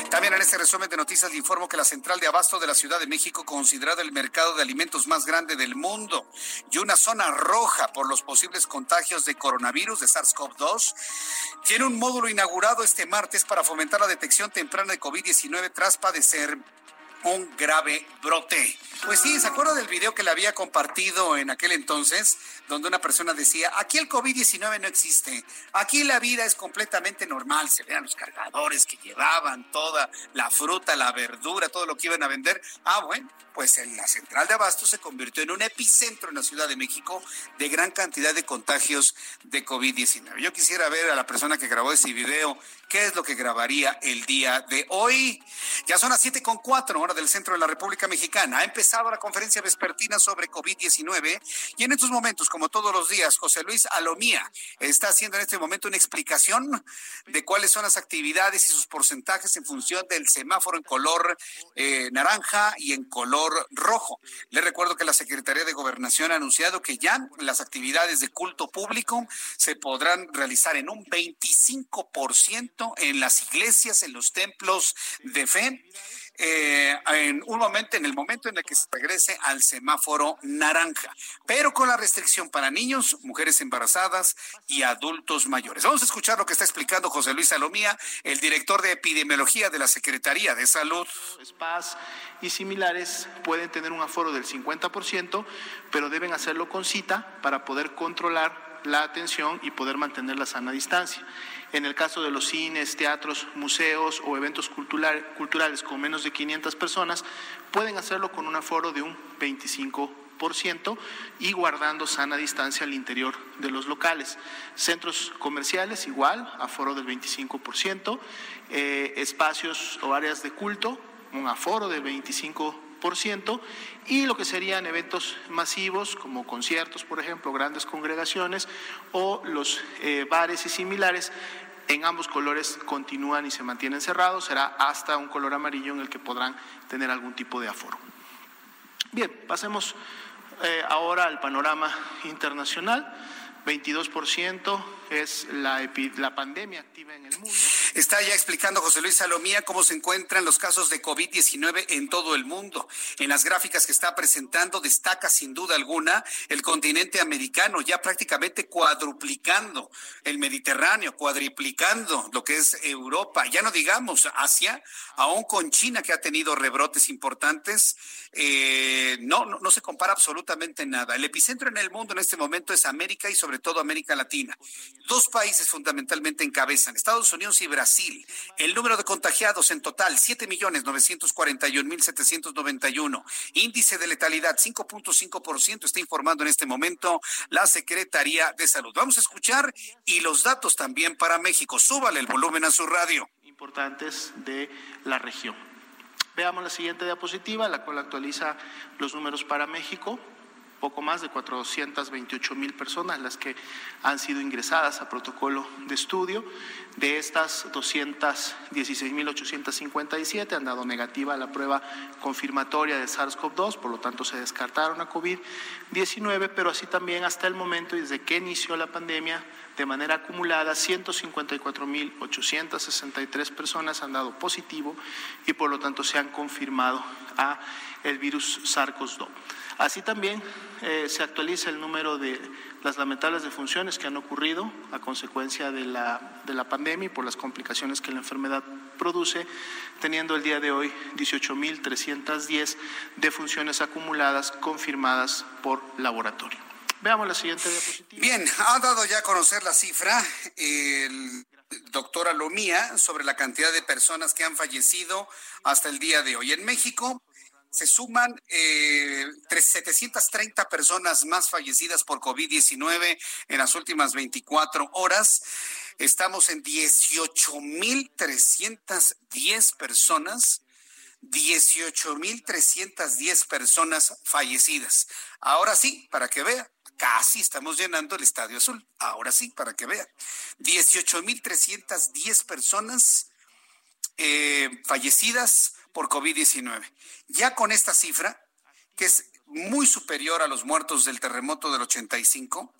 S1: También en este resumen de noticias le informo que la central de abasto de la Ciudad de México, considerada el mercado de alimentos más grande del mundo y una zona roja por los posibles contagios de coronavirus de SARS-CoV-2, tiene un módulo inaugurado este martes para fomentar la detección temprana de COVID-19 tras padecer un grave brote. Pues sí, ¿se acuerda del video que le había compartido en aquel entonces, donde una persona decía, aquí el COVID-19 no existe, aquí la vida es completamente normal, se vean los cargadores que llevaban, toda la fruta, la verdura, todo lo que iban a vender. Ah, bueno, pues en la central de Abasto se convirtió en un epicentro en la Ciudad de México de gran cantidad de contagios de COVID-19. Yo quisiera ver a la persona que grabó ese video qué es lo que grabaría el día de hoy. Ya son las siete con cuatro hora del centro de la República Mexicana. Ha empezado la conferencia vespertina sobre COVID-19 y en estos momentos, como todos los días, José Luis Alomía está haciendo en este momento una explicación de cuáles son las actividades y sus porcentajes en función del semáforo en color eh, naranja y en color rojo. Le recuerdo que la Secretaría de Gobernación ha anunciado que ya las actividades de culto público se podrán realizar en un 25% en las iglesias, en los templos de fe. Eh, en un momento, en el momento en el que se regrese al semáforo naranja, pero con la restricción para niños, mujeres embarazadas y adultos mayores. Vamos a escuchar lo que está explicando José Luis Salomía, el director de epidemiología de la Secretaría de Salud.
S15: Spas y similares pueden tener un aforo del 50%, pero deben hacerlo con cita para poder controlar la atención y poder mantener la sana distancia. En el caso de los cines, teatros, museos o eventos culturales con menos de 500 personas, pueden hacerlo con un aforo de un 25% y guardando sana distancia al interior de los locales. Centros comerciales igual, aforo del 25%, eh, espacios o áreas de culto, un aforo del 25% y lo que serían eventos masivos como conciertos, por ejemplo, grandes congregaciones o los eh, bares y similares. En ambos colores continúan y se mantienen cerrados, será hasta un color amarillo en el que podrán tener algún tipo de aforo. Bien, pasemos eh, ahora al panorama internacional. 22% es la, la pandemia activa en el mundo.
S1: Está ya explicando José Luis Salomía cómo se encuentran los casos de COVID-19 en todo el mundo. En las gráficas que está presentando destaca sin duda alguna el continente americano, ya prácticamente cuadruplicando el Mediterráneo, cuadriplicando lo que es Europa, ya no digamos Asia, aún con China que ha tenido rebrotes importantes, eh, no, no, no se compara absolutamente nada. El epicentro en el mundo en este momento es América y sobre todo América Latina. Dos países fundamentalmente encabezan, Estados Unidos y Brasil. El número de contagiados en total, 7.941.791. Índice de letalidad, 5.5%, está informando en este momento la Secretaría de Salud. Vamos a escuchar y los datos también para México. Súbale el volumen a su radio.
S15: Importantes de la región. Veamos la siguiente diapositiva, la cual actualiza los números para México poco más de 428 mil personas las que han sido ingresadas a protocolo de estudio. De estas, 216.857 han dado negativa a la prueba confirmatoria de SARS-CoV-2, por lo tanto se descartaron a COVID-19, pero así también hasta el momento, desde que inició la pandemia, de manera acumulada, 154.863 personas han dado positivo y por lo tanto se han confirmado a el virus SARS-CoV-2. Así también eh, se actualiza el número de las lamentables defunciones que han ocurrido a consecuencia de la, de la pandemia y por las complicaciones que la enfermedad produce, teniendo el día de hoy 18.310 defunciones acumuladas confirmadas por laboratorio. Veamos la siguiente diapositiva.
S1: Bien, ha dado ya a conocer la cifra el doctor Alomía sobre la cantidad de personas que han fallecido hasta el día de hoy. En México se suman eh, 730 personas más fallecidas por COVID-19 en las últimas 24 horas. Estamos en 18.310 personas 18.310 personas fallecidas. Ahora sí, para que vea, casi estamos llenando el Estadio Azul. Ahora sí, para que vea. 18.310 personas eh, fallecidas por COVID-19. Ya con esta cifra, que es muy superior a los muertos del terremoto del 85,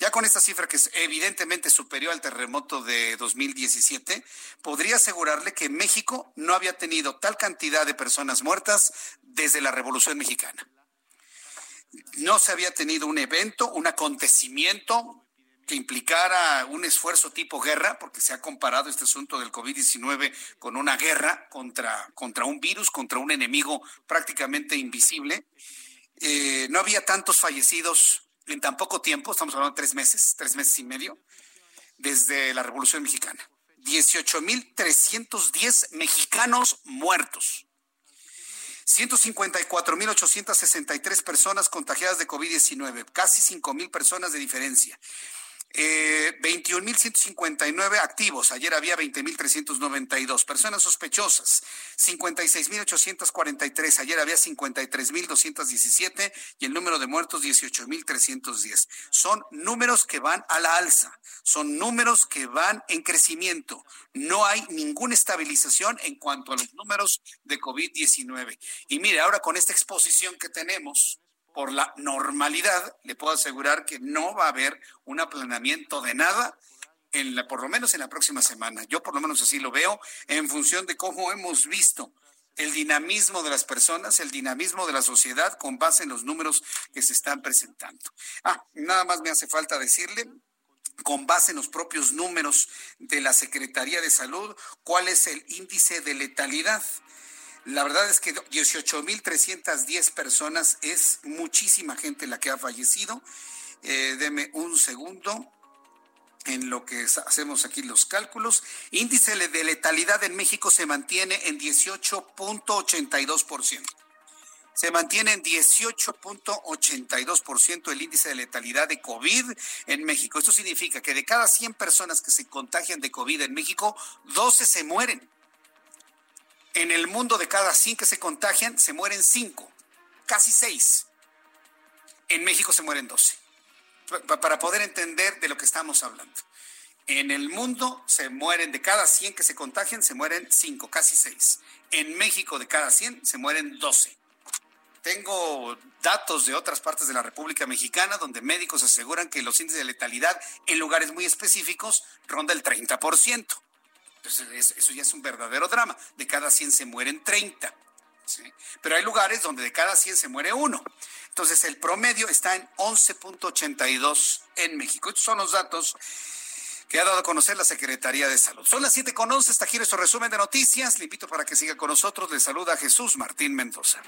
S1: ya con esta cifra que es evidentemente superior al terremoto de 2017, podría asegurarle que México no había tenido tal cantidad de personas muertas desde la Revolución Mexicana. No se había tenido un evento, un acontecimiento que implicara un esfuerzo tipo guerra, porque se ha comparado este asunto del COVID-19 con una guerra contra, contra un virus, contra un enemigo prácticamente invisible. Eh, no había tantos fallecidos en tan poco tiempo, estamos hablando de tres meses, tres meses y medio, desde la Revolución Mexicana. 18.310 mexicanos muertos. 154.863 personas contagiadas de COVID-19, casi 5.000 personas de diferencia. Eh, 21.159 activos. Ayer había 20.392. Personas sospechosas, 56.843. Ayer había 53.217 y el número de muertos 18.310. Son números que van a la alza. Son números que van en crecimiento. No hay ninguna estabilización en cuanto a los números de COVID-19. Y mire, ahora con esta exposición que tenemos, por la normalidad, le puedo asegurar que no va a haber un aplanamiento de nada, en la, por lo menos en la próxima semana. Yo por lo menos así lo veo en función de cómo hemos visto el dinamismo de las personas, el dinamismo de la sociedad con base en los números que se están presentando. Ah, nada más me hace falta decirle con base en los propios números de la Secretaría de Salud, cuál es el índice de letalidad. La verdad es que 18.310 personas es muchísima gente la que ha fallecido. Eh, deme un segundo en lo que hacemos aquí los cálculos. Índice de letalidad en México se mantiene en 18.82%. Se mantiene en 18.82% el índice de letalidad de COVID en México. Esto significa que de cada 100 personas que se contagian de COVID en México, 12 se mueren. En el mundo de cada 100 que se contagian, se mueren 5, casi 6. En México se mueren 12. Para poder entender de lo que estamos hablando. En el mundo se mueren de cada 100 que se contagian, se mueren 5, casi 6. En México de cada 100 se mueren 12. Tengo datos de otras partes de la República Mexicana donde médicos aseguran que los índices de letalidad en lugares muy específicos ronda el 30%. Entonces, eso ya es un verdadero drama. De cada 100 se mueren 30. Pero hay lugares donde de cada 100 se muere uno. Entonces, el promedio está en 11.82 en México. Estos son los datos que ha dado a conocer la Secretaría de Salud. Son las 7.11, hasta aquí nuestro resumen de noticias. Le invito para que siga con nosotros. Le saluda Jesús Martín Mendoza.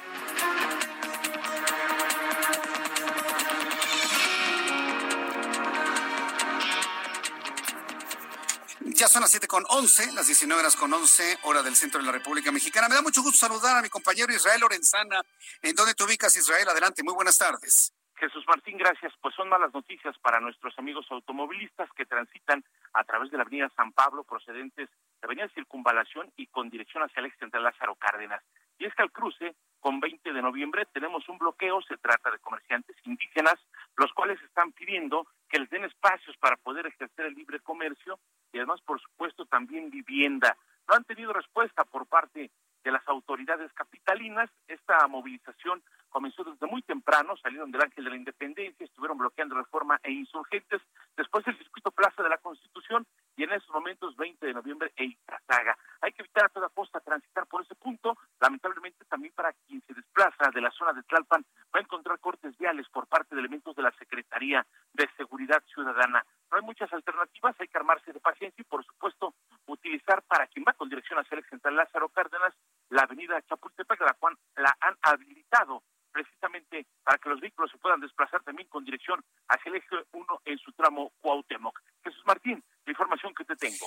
S1: Ya son las 7 con 11, las 19 horas con 11, hora del centro de la República Mexicana. Me da mucho gusto saludar a mi compañero Israel Lorenzana. ¿En dónde te ubicas, Israel? Adelante, muy buenas tardes.
S9: Jesús Martín, gracias. Pues son malas noticias para nuestros amigos automovilistas que transitan a través de la avenida San Pablo procedentes de avenida Circunvalación y con dirección hacia el ex central Lázaro Cárdenas. Y es que al cruce, con 20 de noviembre, tenemos un bloqueo. Se trata de comerciantes indígenas, los cuales están pidiendo que les den espacios para poder ejercer el libre comercio y además, por supuesto, también vivienda. No han tenido respuesta por parte de las autoridades capitalinas. Esta movilización comenzó desde muy temprano, salieron del Ángel de la Independencia, estuvieron bloqueando reforma e insurgentes, después el circuito Plaza de la Constitución y en esos momentos 20 de noviembre e Itazaga. Hay que evitar a toda costa transitar por ese punto. Lamentablemente también para quien se desplaza de la zona de Tlalpan va a encontrar cortes viales por parte de elementos de la Secretaría de Seguridad Ciudadana. No hay muchas alternativas, hay que armarse de paciencia y por supuesto utilizar para quien va con dirección hacia el central Lázaro Cárdenas la avenida Chapultepec, la cual la han habilitado precisamente para que los vehículos se puedan desplazar también con dirección hacia el eje 1 en su tramo Cuauhtémoc. Jesús Martín, la información que te tengo.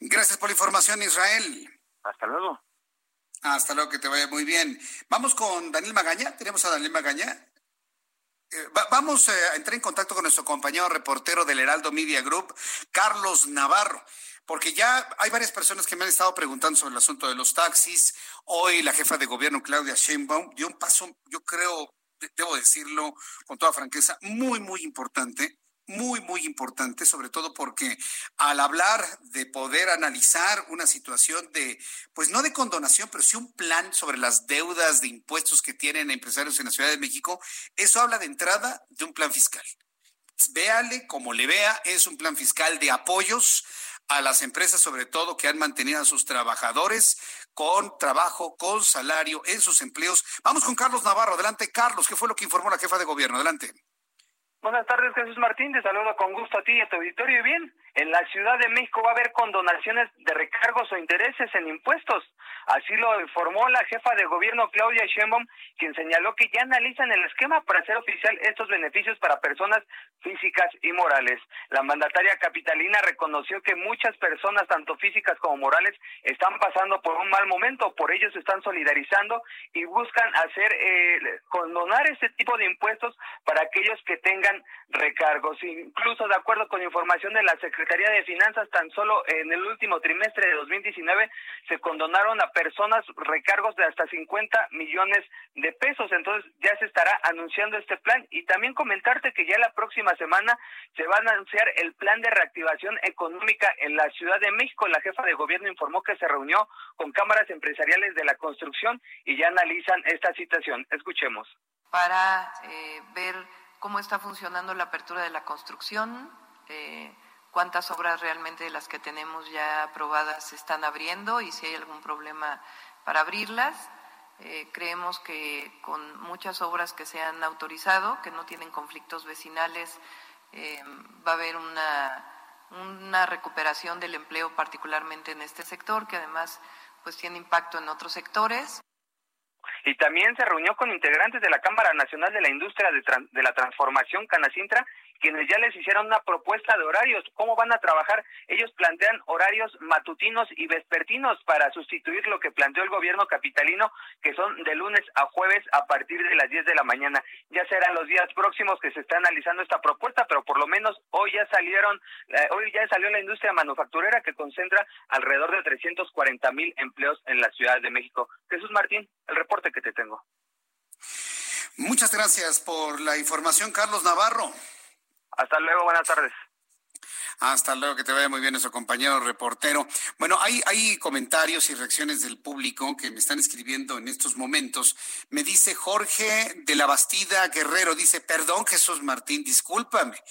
S1: Gracias por la información, Israel.
S9: Hasta luego.
S1: Hasta luego, que te vaya muy bien. Vamos con Daniel Magaña. Tenemos a Daniel Magaña. Eh, vamos eh, a entrar en contacto con nuestro compañero reportero del Heraldo Media Group, Carlos Navarro, porque ya hay varias personas que me han estado preguntando sobre el asunto de los taxis. Hoy la jefa de gobierno, Claudia Sheinbaum, dio un paso, yo creo, debo decirlo con toda franqueza, muy, muy importante muy, muy importante, sobre todo porque al hablar de poder analizar una situación de, pues no de condonación, pero sí un plan sobre las deudas de impuestos que tienen empresarios en la Ciudad de México, eso habla de entrada de un plan fiscal. Véale como le vea, es un plan fiscal de apoyos a las empresas, sobre todo que han mantenido a sus trabajadores con trabajo, con salario en sus empleos. Vamos con Carlos Navarro. Adelante, Carlos, ¿qué fue lo que informó la jefa de gobierno? Adelante.
S16: Buenas tardes, Jesús Martín. Te saludo con gusto a ti y a tu auditorio. Y bien, en la Ciudad de México va a haber condonaciones de recargos o intereses en impuestos. Así lo informó la jefa de gobierno Claudia Sheinbaum, quien señaló que ya analizan el esquema para hacer oficial estos beneficios para personas físicas y morales. La mandataria capitalina reconoció que muchas personas, tanto físicas como morales, están pasando por un mal momento, por ello se están solidarizando y buscan hacer eh, condonar este tipo de impuestos para aquellos que tengan recargos. Incluso de acuerdo con información de la Secretaría de Finanzas, tan solo en el último trimestre de 2019 se condonaron a personas recargos de hasta 50 millones de pesos. Entonces ya se estará anunciando este plan y también comentarte que ya la próxima semana se va a anunciar el plan de reactivación económica en la Ciudad de México. La jefa de gobierno informó que se reunió con cámaras empresariales de la construcción y ya analizan esta situación. Escuchemos.
S4: Para eh, ver cómo está funcionando la apertura de la construcción, eh, cuántas obras realmente de las que tenemos ya aprobadas se están abriendo y si hay algún problema para abrirlas. Eh, creemos que con muchas obras que se han autorizado, que no tienen conflictos vecinales, eh, va a haber una, una recuperación del empleo, particularmente en este sector, que además pues tiene impacto en otros sectores
S16: y también se reunió con integrantes de la Cámara Nacional de la Industria de, de la Transformación, Canacintra, quienes ya les hicieron una propuesta de horarios, cómo van a trabajar. Ellos plantean horarios matutinos y vespertinos para sustituir lo que planteó el gobierno capitalino, que son de lunes a jueves a partir de las 10 de la mañana. Ya serán los días próximos que se está analizando esta propuesta, pero por lo menos hoy ya salieron, eh, hoy ya salió la industria manufacturera que concentra alrededor de 340 mil empleos en la Ciudad de México. Jesús Martín, el reporte que te tengo.
S1: Muchas gracias por la información, Carlos Navarro.
S16: Hasta luego, buenas tardes.
S1: Hasta luego, que te vaya muy bien nuestro compañero reportero. Bueno, hay, hay comentarios y reacciones del público que me están escribiendo en estos momentos. Me dice Jorge de la Bastida Guerrero, dice, perdón Jesús Martín, discúlpame,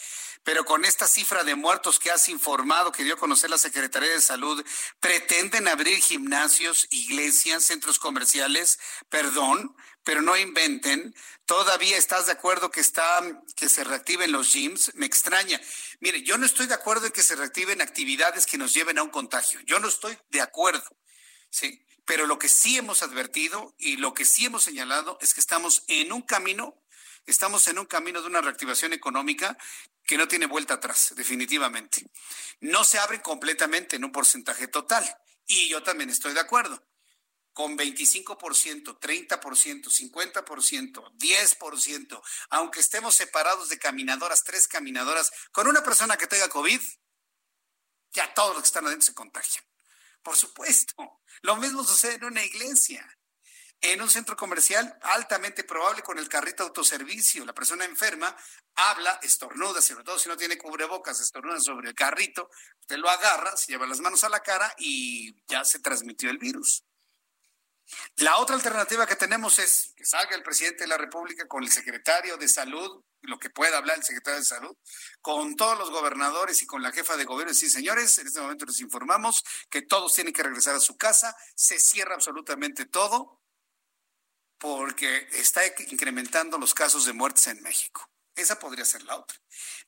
S1: pero con esta cifra de muertos que has informado, que dio a conocer la Secretaría de Salud, ¿pretenden abrir gimnasios, iglesias, centros comerciales? Perdón, pero no inventen. ¿Todavía estás de acuerdo que está que se reactiven los gyms? Me extraña. Mire, yo no estoy de acuerdo en que se reactiven actividades que nos lleven a un contagio. Yo no estoy de acuerdo. Sí, pero lo que sí hemos advertido y lo que sí hemos señalado es que estamos en un camino, estamos en un camino de una reactivación económica que no tiene vuelta atrás, definitivamente. No se abren completamente en un porcentaje total. Y yo también estoy de acuerdo con 25%, 30%, 50%, 10%, aunque estemos separados de caminadoras, tres caminadoras, con una persona que tenga COVID, ya todos los que están adentro se contagian. Por supuesto. Lo mismo sucede en una iglesia. En un centro comercial, altamente probable con el carrito autoservicio. La persona enferma habla, estornuda, sobre todo si no tiene cubrebocas, estornuda sobre el carrito, usted lo agarra, se lleva las manos a la cara y ya se transmitió el virus. La otra alternativa que tenemos es que salga el presidente de la República con el secretario de Salud, lo que pueda hablar el secretario de Salud, con todos los gobernadores y con la jefa de gobierno. Sí, señores, en este momento les informamos que todos tienen que regresar a su casa, se cierra absolutamente todo porque está incrementando los casos de muertes en México. Esa podría ser la otra.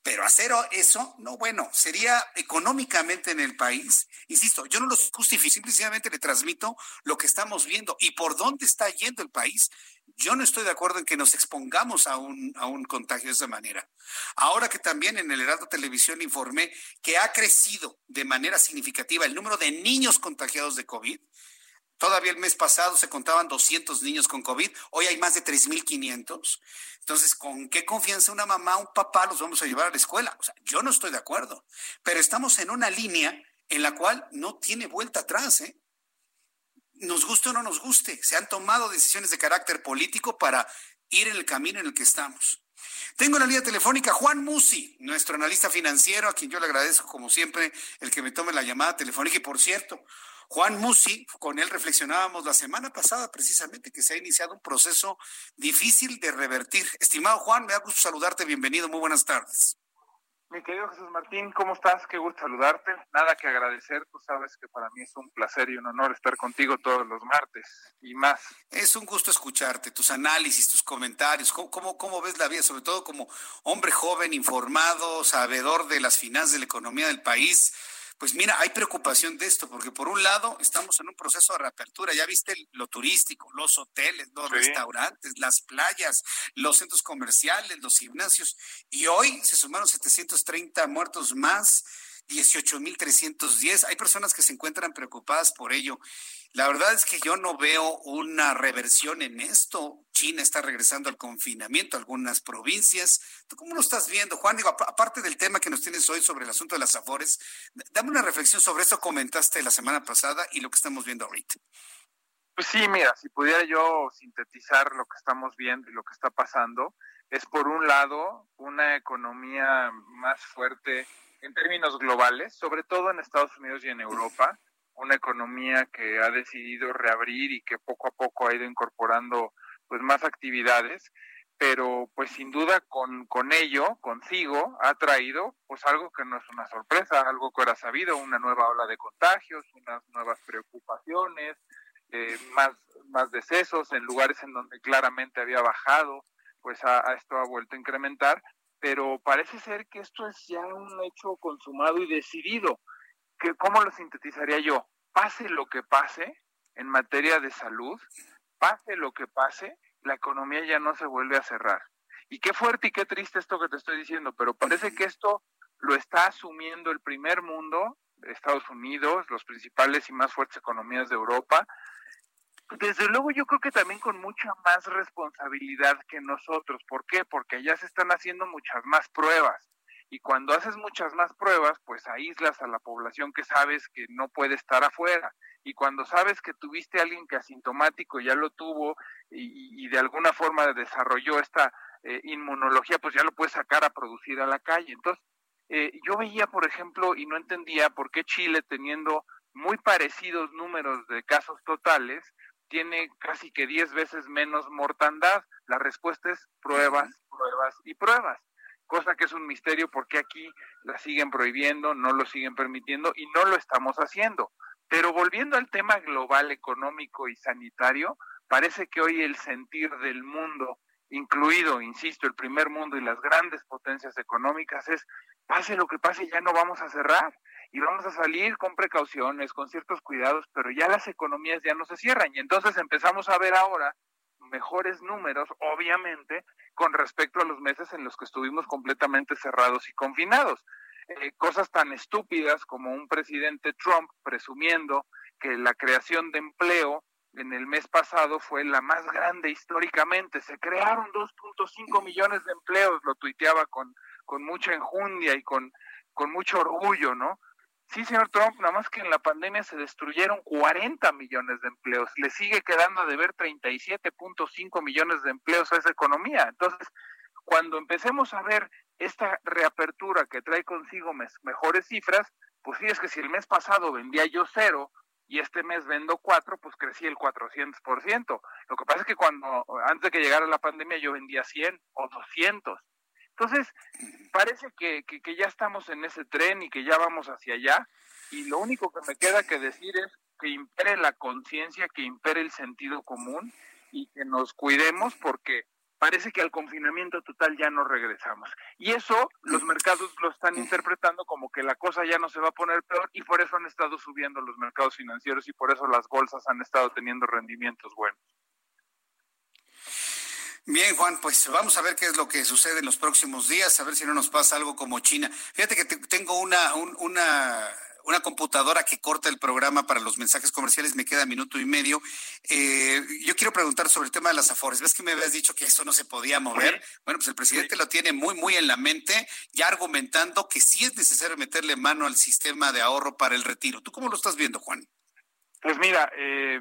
S1: Pero hacer eso, no, bueno, sería económicamente en el país. Insisto, yo no lo justifico, simplemente le transmito lo que estamos viendo y por dónde está yendo el país. Yo no estoy de acuerdo en que nos expongamos a un, a un contagio de esa manera. Ahora que también en el Heraldo Televisión informé que ha crecido de manera significativa el número de niños contagiados de COVID, Todavía el mes pasado se contaban 200 niños con COVID, hoy hay más de 3.500. Entonces, ¿con qué confianza una mamá, un papá los vamos a llevar a la escuela? O sea, yo no estoy de acuerdo, pero estamos en una línea en la cual no tiene vuelta atrás, ¿eh? Nos guste o no nos guste, se han tomado decisiones de carácter político para ir en el camino en el que estamos. Tengo en la línea telefónica Juan Musi, nuestro analista financiero, a quien yo le agradezco como siempre el que me tome la llamada telefónica. Y por cierto, Juan Musi, con él reflexionábamos la semana pasada precisamente que se ha iniciado un proceso difícil de revertir. Estimado Juan, me da gusto saludarte, bienvenido, muy buenas tardes.
S17: Mi querido Jesús Martín, ¿cómo estás? Qué gusto saludarte. Nada que agradecer, tú sabes que para mí es un placer y un honor estar contigo todos los martes y más.
S1: Es un gusto escucharte, tus análisis, tus comentarios, cómo, cómo, cómo ves la vida, sobre todo como hombre joven, informado, sabedor de las finanzas de la economía del país pues mira, hay preocupación de esto, porque por un lado estamos en un proceso de reapertura, ya viste lo turístico, los hoteles, los restaurantes, las playas, los centros comerciales, los gimnasios, y hoy se sumaron 730 muertos más, 18.310. Hay personas que se encuentran preocupadas por ello. La verdad es que yo no veo una reversión en esto. China está regresando al confinamiento, algunas provincias. ¿Tú cómo lo estás viendo, Juan? Digo, aparte del tema que nos tienes hoy sobre el asunto de las afores, dame una reflexión sobre eso comentaste la semana pasada y lo que estamos viendo ahorita.
S17: Pues sí, mira, si pudiera yo sintetizar lo que estamos viendo y lo que está pasando, es por un lado una economía más fuerte en términos globales, sobre todo en Estados Unidos y en Europa una economía que ha decidido reabrir y que poco a poco ha ido incorporando pues más actividades, pero pues sin duda con, con ello, consigo, ha traído pues algo que no es una sorpresa, algo que era sabido, una nueva ola de contagios, unas nuevas preocupaciones, eh, más, más decesos en lugares en donde claramente había bajado, pues a, esto ha vuelto a incrementar, pero parece ser que esto es ya un hecho consumado y decidido. ¿Cómo lo sintetizaría yo? Pase lo que pase en materia de salud, pase lo que pase, la economía ya no se vuelve a cerrar. Y qué fuerte y qué triste esto que te estoy diciendo, pero parece que esto lo está asumiendo el primer mundo, Estados Unidos, los principales y más fuertes economías de Europa. Desde luego yo creo que también con mucha más responsabilidad que nosotros. ¿Por qué? Porque ya se están haciendo muchas más pruebas y cuando haces muchas más pruebas, pues aíslas a la población que sabes que no puede estar afuera. Y cuando sabes que tuviste a alguien que asintomático ya lo tuvo y, de alguna forma desarrolló esta eh, inmunología, pues ya lo puedes sacar a producir a la calle. Entonces, eh, yo veía, por ejemplo, y no entendía por qué Chile, teniendo muy parecidos números de casos totales, tiene casi que 10 veces menos mortandad. La respuesta es pruebas, pruebas y pruebas cosa que es un misterio porque aquí la siguen prohibiendo, no lo siguen permitiendo y no lo estamos haciendo. Pero volviendo al tema global, económico y sanitario, parece que hoy el sentir del mundo, incluido, insisto, el primer mundo y las grandes potencias económicas, es pase lo que pase, ya no vamos a cerrar y vamos a salir con precauciones, con ciertos cuidados, pero ya las economías ya no se cierran. Y entonces empezamos a ver ahora mejores números, obviamente, con respecto a los meses en los que estuvimos completamente cerrados y confinados. Eh, cosas tan estúpidas como un presidente Trump presumiendo que la creación de empleo en el mes pasado fue la más grande históricamente. Se crearon 2.5 millones de empleos, lo tuiteaba con, con mucha enjundia y con, con mucho orgullo, ¿no? Sí, señor Trump, nada más que en la pandemia se destruyeron 40 millones de empleos. Le sigue quedando de ver 37.5 millones de empleos a esa economía. Entonces, cuando empecemos a ver esta reapertura que trae consigo mejores cifras, pues sí, es que si el mes pasado vendía yo cero y este mes vendo cuatro, pues crecí el 400%. Lo que pasa es que cuando, antes de que llegara la pandemia, yo vendía 100 o 200. Entonces, parece que, que, ya estamos en ese tren y que ya vamos hacia allá. Y lo único que me queda que decir es que impere la conciencia, que impere el sentido común y que nos cuidemos porque parece que al confinamiento total ya no regresamos. Y eso los mercados lo están interpretando como que la cosa ya no se va a poner peor y por eso han estado subiendo los mercados financieros y por eso las bolsas han estado teniendo rendimientos buenos.
S1: Bien, Juan, pues vamos a ver qué es lo que sucede en los próximos días, a ver si no nos pasa algo como China. Fíjate que tengo una, una, una computadora que corta el programa para los mensajes comerciales, me queda minuto y medio. Eh, yo quiero preguntar sobre el tema de las afores. ¿Ves que me habías dicho que eso no se podía mover? Bueno, pues el presidente lo tiene muy, muy en la mente, ya argumentando que sí es necesario meterle mano al sistema de ahorro para el retiro. ¿Tú cómo lo estás viendo, Juan?
S17: Pues mira, eh,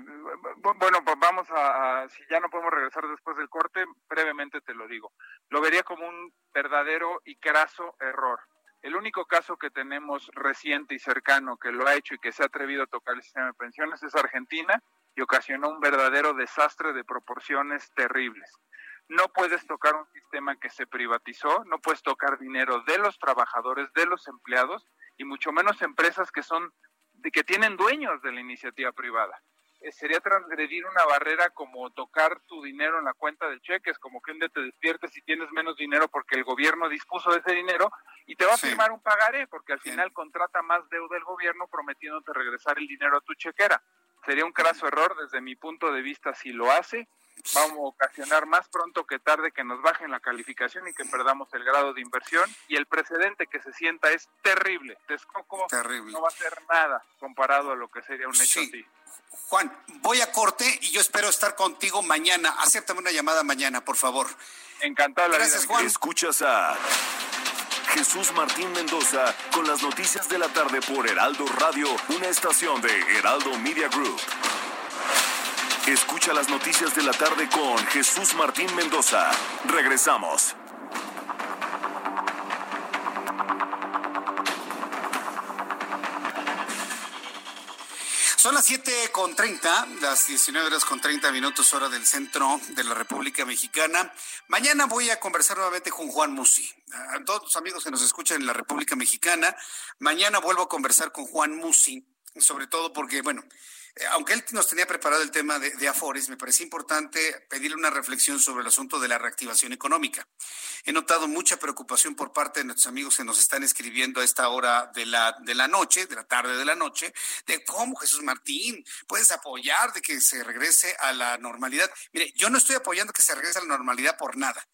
S17: bueno, pues vamos a, si ya no podemos regresar después del corte, brevemente te lo digo. Lo vería como un verdadero y craso error. El único caso que tenemos reciente y cercano que lo ha hecho y que se ha atrevido a tocar el sistema de pensiones es Argentina y ocasionó un verdadero desastre de proporciones terribles. No puedes tocar un sistema que se privatizó, no puedes tocar dinero de los trabajadores, de los empleados y mucho menos empresas que son de que tienen dueños de la iniciativa privada. Eh, sería transgredir una barrera como tocar tu dinero en la cuenta de cheques, como que un día te despiertes y tienes menos dinero porque el gobierno dispuso de ese dinero y te va a firmar un pagaré porque al final contrata más deuda el gobierno prometiéndote regresar el dinero a tu chequera. Sería un craso error desde mi punto de vista si lo hace vamos a ocasionar más pronto que tarde que nos bajen la calificación y que perdamos el grado de inversión. Y el precedente que se sienta es terrible. Texcoco no va a hacer nada comparado a lo que sería un hecho así.
S1: Juan, voy a corte y yo espero estar contigo mañana. Acéptame una llamada mañana, por favor.
S17: Encantado. La
S1: Gracias, Juan.
S12: Escuchas a Jesús Martín Mendoza con las noticias de la tarde por Heraldo Radio, una estación de Heraldo Media Group. Escucha las noticias de la tarde con Jesús Martín Mendoza. Regresamos.
S1: Son las 7 con 30, las 19 horas con 30 minutos hora del centro de la República Mexicana. Mañana voy a conversar nuevamente con Juan Musi. A todos los amigos que nos escuchan en la República Mexicana, mañana vuelvo a conversar con Juan Musi, sobre todo porque, bueno, aunque él nos tenía preparado el tema de, Afores, me parece importante pedirle una reflexión sobre el asunto de la reactivación económica. He notado mucha preocupación por parte de nuestros amigos que nos están escribiendo a esta hora de la, de la noche, de la tarde de la noche, de cómo Jesús Martín puedes apoyar de que se regrese a la normalidad. Mire, yo no estoy apoyando que se regrese a la normalidad por nada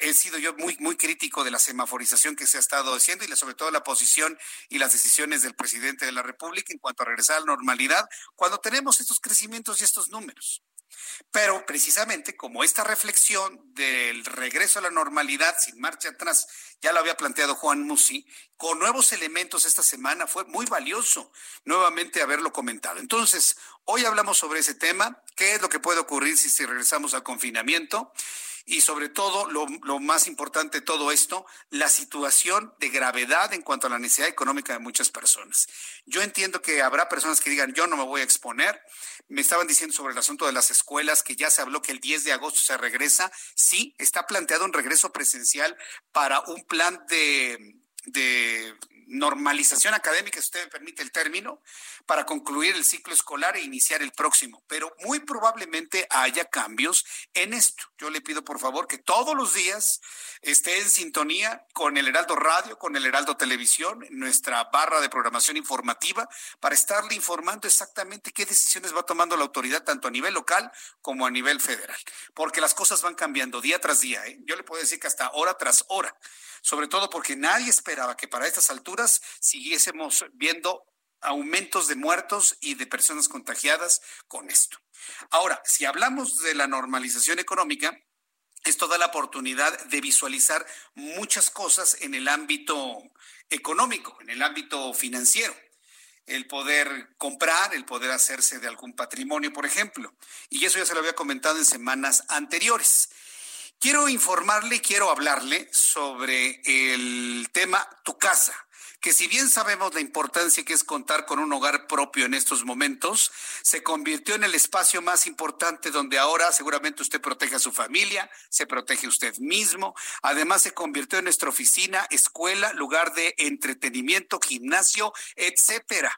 S1: he sido yo muy, muy crítico de la semaforización que se ha estado haciendo y sobre todo la posición y las decisiones del presidente de la República en cuanto a regresar a la normalidad cuando tenemos estos crecimientos y estos números. Pero precisamente como esta reflexión del regreso a la normalidad sin marcha atrás, ya lo había planteado Juan Musi, con nuevos elementos esta semana fue muy valioso nuevamente haberlo comentado. Entonces, hoy hablamos sobre ese tema, qué es lo que puede ocurrir si, si regresamos al confinamiento y sobre todo, lo, más importante de todo esto, la situación de gravedad en cuanto a la necesidad económica de muchas personas. Yo entiendo que habrá personas que digan, yo no me voy a exponer. Me estaban diciendo sobre el asunto de las escuelas, que ya se habló que el 10 de agosto se regresa. Sí, está planteado un regreso presencial para un plan de, de normalización académica, si usted me permite el término, para concluir el ciclo escolar e iniciar el próximo. Pero muy probablemente haya cambios en esto. Yo le pido por favor que todos los días esté en sintonía con el Heraldo Radio, con el Heraldo Televisión, nuestra barra de programación informativa, para estarle informando exactamente qué decisiones va tomando la autoridad, tanto a nivel local como a nivel federal. Porque las cosas van cambiando día tras día. ¿eh? Yo le puedo decir que hasta hora tras hora sobre todo porque nadie esperaba que para estas alturas siguiésemos viendo aumentos de muertos y de personas contagiadas con esto. Ahora, si hablamos de la normalización económica, esto da la oportunidad de visualizar muchas cosas en el ámbito económico, en el ámbito financiero. El poder comprar, el poder hacerse de algún patrimonio, por ejemplo. Y eso ya se lo había comentado en semanas anteriores. Quiero informarle, quiero hablarle sobre el tema Tu casa que si bien sabemos la importancia que es contar con un hogar propio en estos momentos, se convirtió en el espacio más importante donde ahora seguramente usted protege a su familia, se protege usted mismo, además se convirtió en nuestra oficina, escuela, lugar de entretenimiento, gimnasio, etcétera.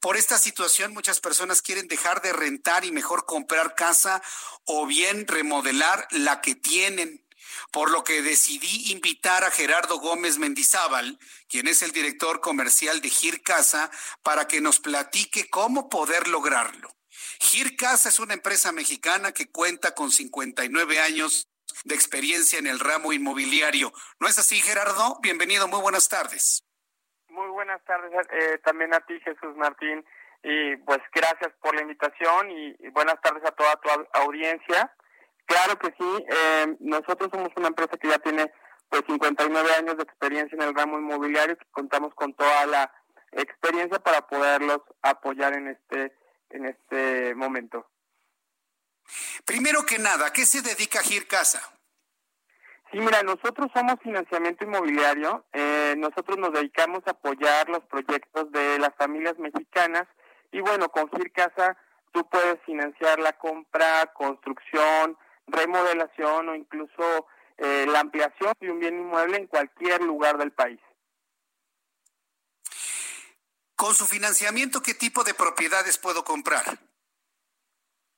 S1: Por esta situación, muchas personas quieren dejar de rentar y mejor comprar casa o bien remodelar la que tienen por lo que decidí invitar a Gerardo Gómez Mendizábal, quien es el director comercial de Gir Casa, para que nos platique cómo poder lograrlo. Gir Casa es una empresa mexicana que cuenta con 59 años de experiencia en el ramo inmobiliario. ¿No es así, Gerardo? Bienvenido, muy buenas tardes.
S18: Muy buenas tardes eh, también a ti, Jesús Martín. Y pues gracias por la invitación y buenas tardes a toda tu audiencia. Claro que sí, eh, nosotros somos una empresa que ya tiene pues 59 años de experiencia en el ramo inmobiliario, que contamos con toda la experiencia para poderlos apoyar en este en este momento.
S1: Primero que nada, ¿qué se dedica Gir Casa?
S18: Sí, mira, nosotros somos financiamiento inmobiliario. Eh, nosotros nos dedicamos a apoyar los proyectos de las familias mexicanas y bueno, con Gir Casa tú puedes financiar la compra, construcción, remodelación o incluso eh, la ampliación de un bien inmueble en cualquier lugar del país.
S1: Con su financiamiento, ¿qué tipo de propiedades puedo comprar?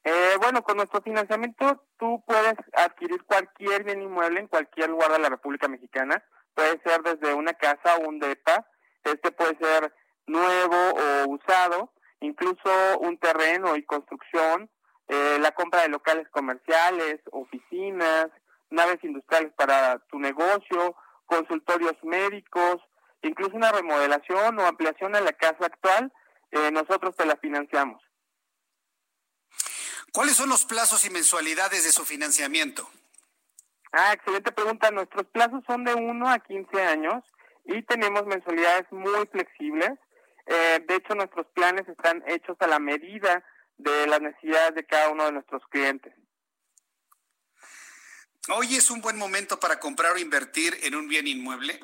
S18: Eh, bueno, con nuestro financiamiento tú puedes adquirir cualquier bien inmueble en cualquier lugar de la República Mexicana. Puede ser desde una casa o un DEPA. Este puede ser nuevo o usado, incluso un terreno y construcción, eh, la compra de locales comerciales, oficinas, naves industriales para tu negocio, consultorios médicos, incluso una remodelación o ampliación a la casa actual, eh, nosotros te la financiamos.
S1: ¿Cuáles son los plazos y mensualidades de su financiamiento?
S18: Ah, excelente pregunta. Nuestros plazos son de 1 a 15 años y tenemos mensualidades muy flexibles. Eh, de hecho, nuestros planes están hechos a la medida de las necesidades de cada uno de nuestros clientes.
S1: ¿Hoy es un buen momento para comprar o invertir en un bien inmueble?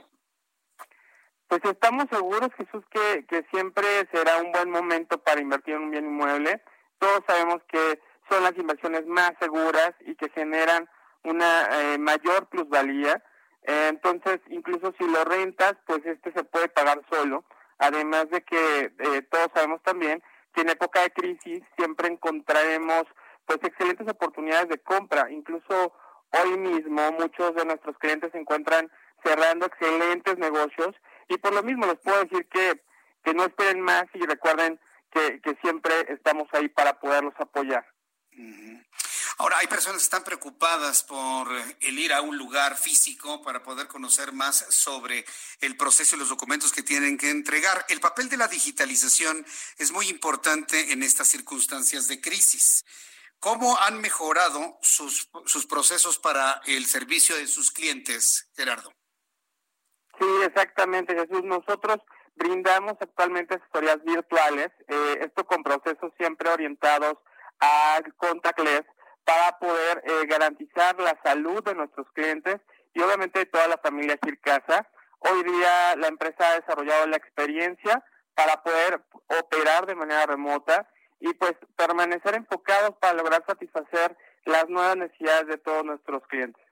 S18: Pues estamos seguros, Jesús, que, que siempre será un buen momento para invertir en un bien inmueble. Todos sabemos que son las inversiones más seguras y que generan una eh, mayor plusvalía. Eh, entonces, incluso si lo rentas, pues este se puede pagar solo. Además de que eh, todos sabemos también que en época de crisis siempre encontraremos pues excelentes oportunidades de compra. Incluso hoy mismo muchos de nuestros clientes se encuentran cerrando excelentes negocios y por lo mismo les puedo decir que, que no esperen más y recuerden que, que siempre estamos ahí para poderlos apoyar.
S1: Ahora, hay personas que están preocupadas por el ir a un lugar físico para poder conocer más sobre el proceso y los documentos que tienen que entregar. El papel de la digitalización es muy importante en estas circunstancias de crisis. ¿Cómo han mejorado sus, sus procesos para el servicio de sus clientes, Gerardo?
S18: Sí, exactamente, Jesús. Nosotros brindamos actualmente asesorías virtuales, eh, esto con procesos siempre orientados al contactless para poder eh, garantizar la salud de nuestros clientes y obviamente de toda la familia Kircasa. Hoy día la empresa ha desarrollado la experiencia para poder operar de manera remota y pues permanecer enfocados para lograr satisfacer las nuevas necesidades de todos nuestros clientes.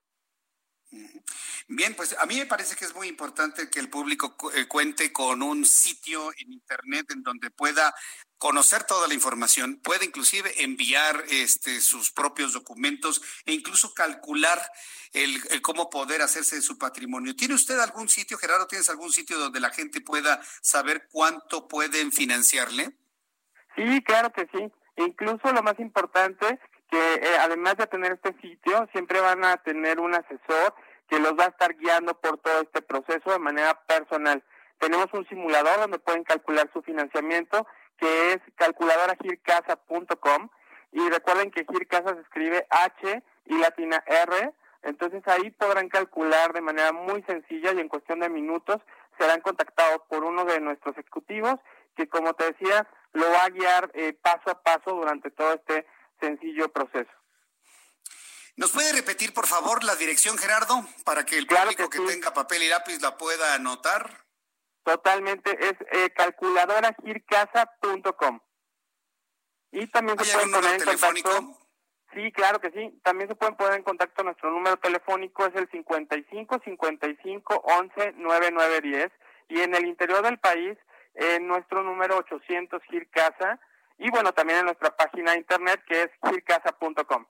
S1: Bien, pues a mí me parece que es muy importante que el público eh, cuente con un sitio en Internet en donde pueda conocer toda la información, puede inclusive enviar este, sus propios documentos e incluso calcular el, cómo poder hacerse de su patrimonio. ¿Tiene usted algún sitio, Gerardo, tienes algún sitio donde la gente pueda saber cuánto pueden financiarle?
S18: Sí, claro que sí. Incluso lo más importante, que eh, además de tener este sitio, siempre van a tener un asesor que los va a estar guiando por todo este proceso de manera personal. Tenemos un simulador donde pueden calcular su financiamiento que es calculadoragircasa.com y recuerden que Gircasa se escribe H y latina R, entonces ahí podrán calcular de manera muy sencilla y en cuestión de minutos serán contactados por uno de nuestros ejecutivos que como te decía lo va a guiar eh, paso a paso durante todo este sencillo proceso.
S1: ¿Nos puede repetir, por favor, la dirección, Gerardo, para que el público que, tenga papel y lápiz la pueda anotar?
S18: Totalmente, es eh, calculadoragircasa.com. Y también se pueden poner en contacto. Sí, claro que sí. También se pueden poner en contacto. Nuestro número telefónico es el 55 55 11 9910. Y en el interior del país, en nuestro número 800 Gircasa y bueno, también en nuestra página de internet que es gircasa.com.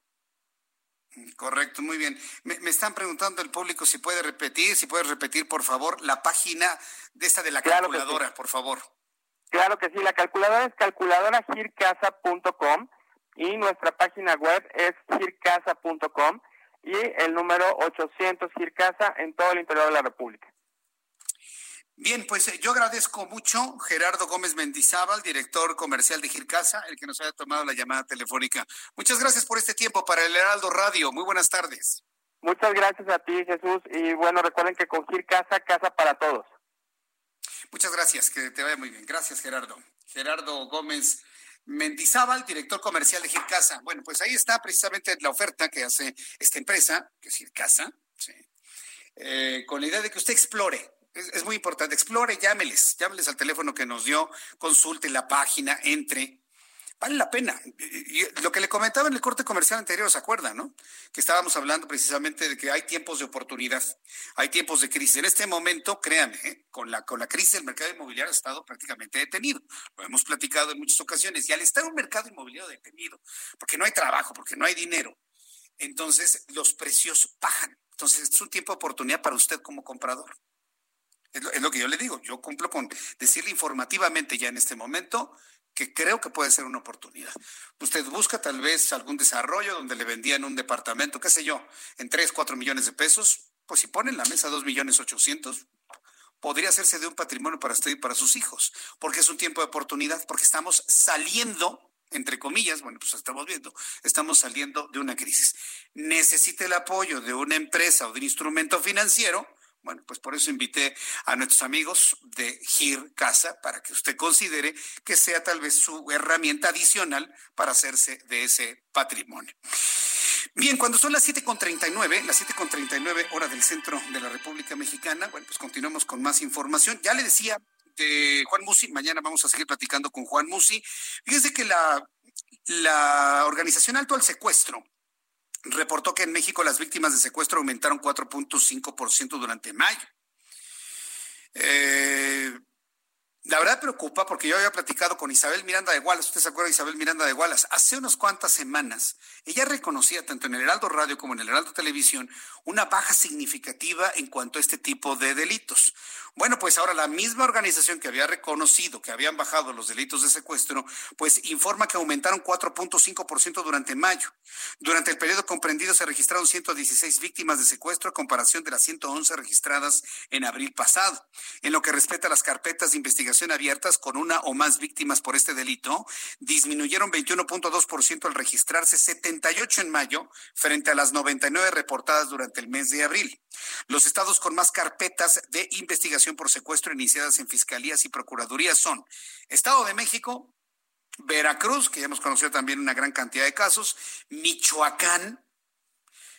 S1: Correcto, muy bien. Me, están preguntando el público si puede repetir, si puede repetir, por favor, la página de esta de la calculadora, por favor.
S18: Claro que sí, la calculadora es calculadoragircasa.com y nuestra página web es gircasa.com y el número 800 Gircasa en todo el interior de la República.
S1: Bien, pues eh, yo agradezco mucho Gerardo Gómez Mendizábal, director comercial de Gircasa, el que nos haya tomado la llamada telefónica. Muchas gracias por este tiempo para el Heraldo Radio. Muy buenas tardes.
S18: Muchas gracias a ti, Jesús. Y bueno, recuerden que con Gircasa, casa para todos.
S1: Muchas gracias, que te vaya muy bien. Gracias, Gerardo. Gerardo Gómez Mendizábal, director comercial de Gircasa. Bueno, pues ahí está precisamente la oferta que hace esta empresa, que es Gircasa, eh, con la idea de que usted explore es, muy importante. Explore, llámeles, llámeles al teléfono que nos dio, consulte la página, entre. Vale la pena. lo que le comentaba en el corte comercial anterior, ¿se acuerdan, no? Que estábamos hablando precisamente de que hay tiempos de oportunidad, hay tiempos de crisis. En este momento, créanme, ¿eh? con, la, con la crisis el mercado inmobiliario ha estado prácticamente detenido. Lo hemos platicado en muchas ocasiones. Y al estar un mercado inmobiliario detenido, porque no hay trabajo, porque no hay dinero, entonces los precios bajan. Entonces es un tiempo de oportunidad para usted como comprador. Es lo, que yo le digo. Yo cumplo con decirle informativamente ya en este momento que creo que puede ser una oportunidad. Usted busca tal vez algún desarrollo donde le vendían un departamento, qué sé yo, en 3, 4 millones de pesos, pues si pone en la mesa 2 millones 800, podría hacerse de un patrimonio para usted y para sus hijos, porque es un tiempo de oportunidad, porque estamos saliendo entre comillas, bueno, pues estamos viendo, estamos saliendo de una crisis. Necesita el apoyo de una empresa o de un instrumento financiero, bueno, pues por eso invité a nuestros amigos de GIR Casa para que usted considere que sea tal vez su herramienta adicional para hacerse de ese patrimonio. Bien, cuando son las 7.39, las 7.39 hora del centro de la República Mexicana, bueno, pues continuamos con más información. Ya le decía de Juan Musi, mañana vamos a seguir platicando con Juan Musi. Fíjese que la, la organización Alto al Secuestro reportó que en México las víctimas de secuestro aumentaron 4.5% durante mayo. Eh, la verdad preocupa porque yo había platicado con Isabel Miranda de Wallace, usted se acuerda de Isabel Miranda de Wallace, hace unas cuantas semanas, ella reconocía tanto en el Heraldo Radio como en el Heraldo Televisión una baja significativa en cuanto a este tipo de delitos. Bueno, pues ahora la misma organización que había reconocido que habían bajado los delitos de secuestro, pues informa que aumentaron 4.5% durante mayo. Durante el periodo comprendido se registraron 116 víctimas de secuestro a comparación de las 111 registradas en abril pasado. En lo que respecta a las carpetas de investigación abiertas con una o más víctimas por este delito, disminuyeron 21.2% al registrarse 78 en mayo frente a las 99 reportadas durante el mes de abril. Los estados con más carpetas de investigación por secuestro iniciadas en fiscalías y procuradurías son Estado de México, Veracruz, que ya hemos conocido también una gran cantidad de casos, Michoacán,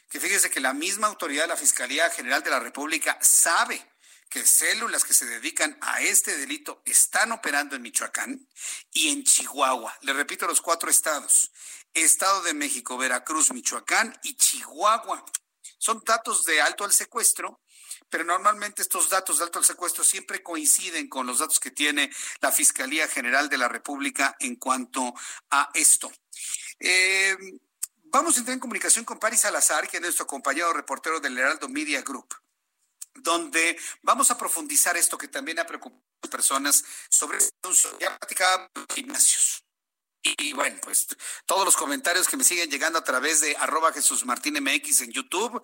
S1: que fíjese que la misma autoridad de la Fiscalía General de la República sabe que células que se dedican a este delito están operando en Michoacán y en Chihuahua. Le repito los cuatro estados. Estado de México, Veracruz, Michoacán y Chihuahua. Son datos de alto al secuestro, pero normalmente estos datos de alto al secuestro siempre coinciden con los datos que tiene la Fiscalía General de la República en cuanto a esto. Eh, vamos a entrar en comunicación con Paris Salazar, que es nuestro compañero reportero del Heraldo Media Group donde vamos a profundizar esto que también ha preocupado a las personas sobre ya platicaba gimnasios. Y bueno, pues todos los comentarios que me siguen llegando a través de arroba Jesús Martín MX en YouTube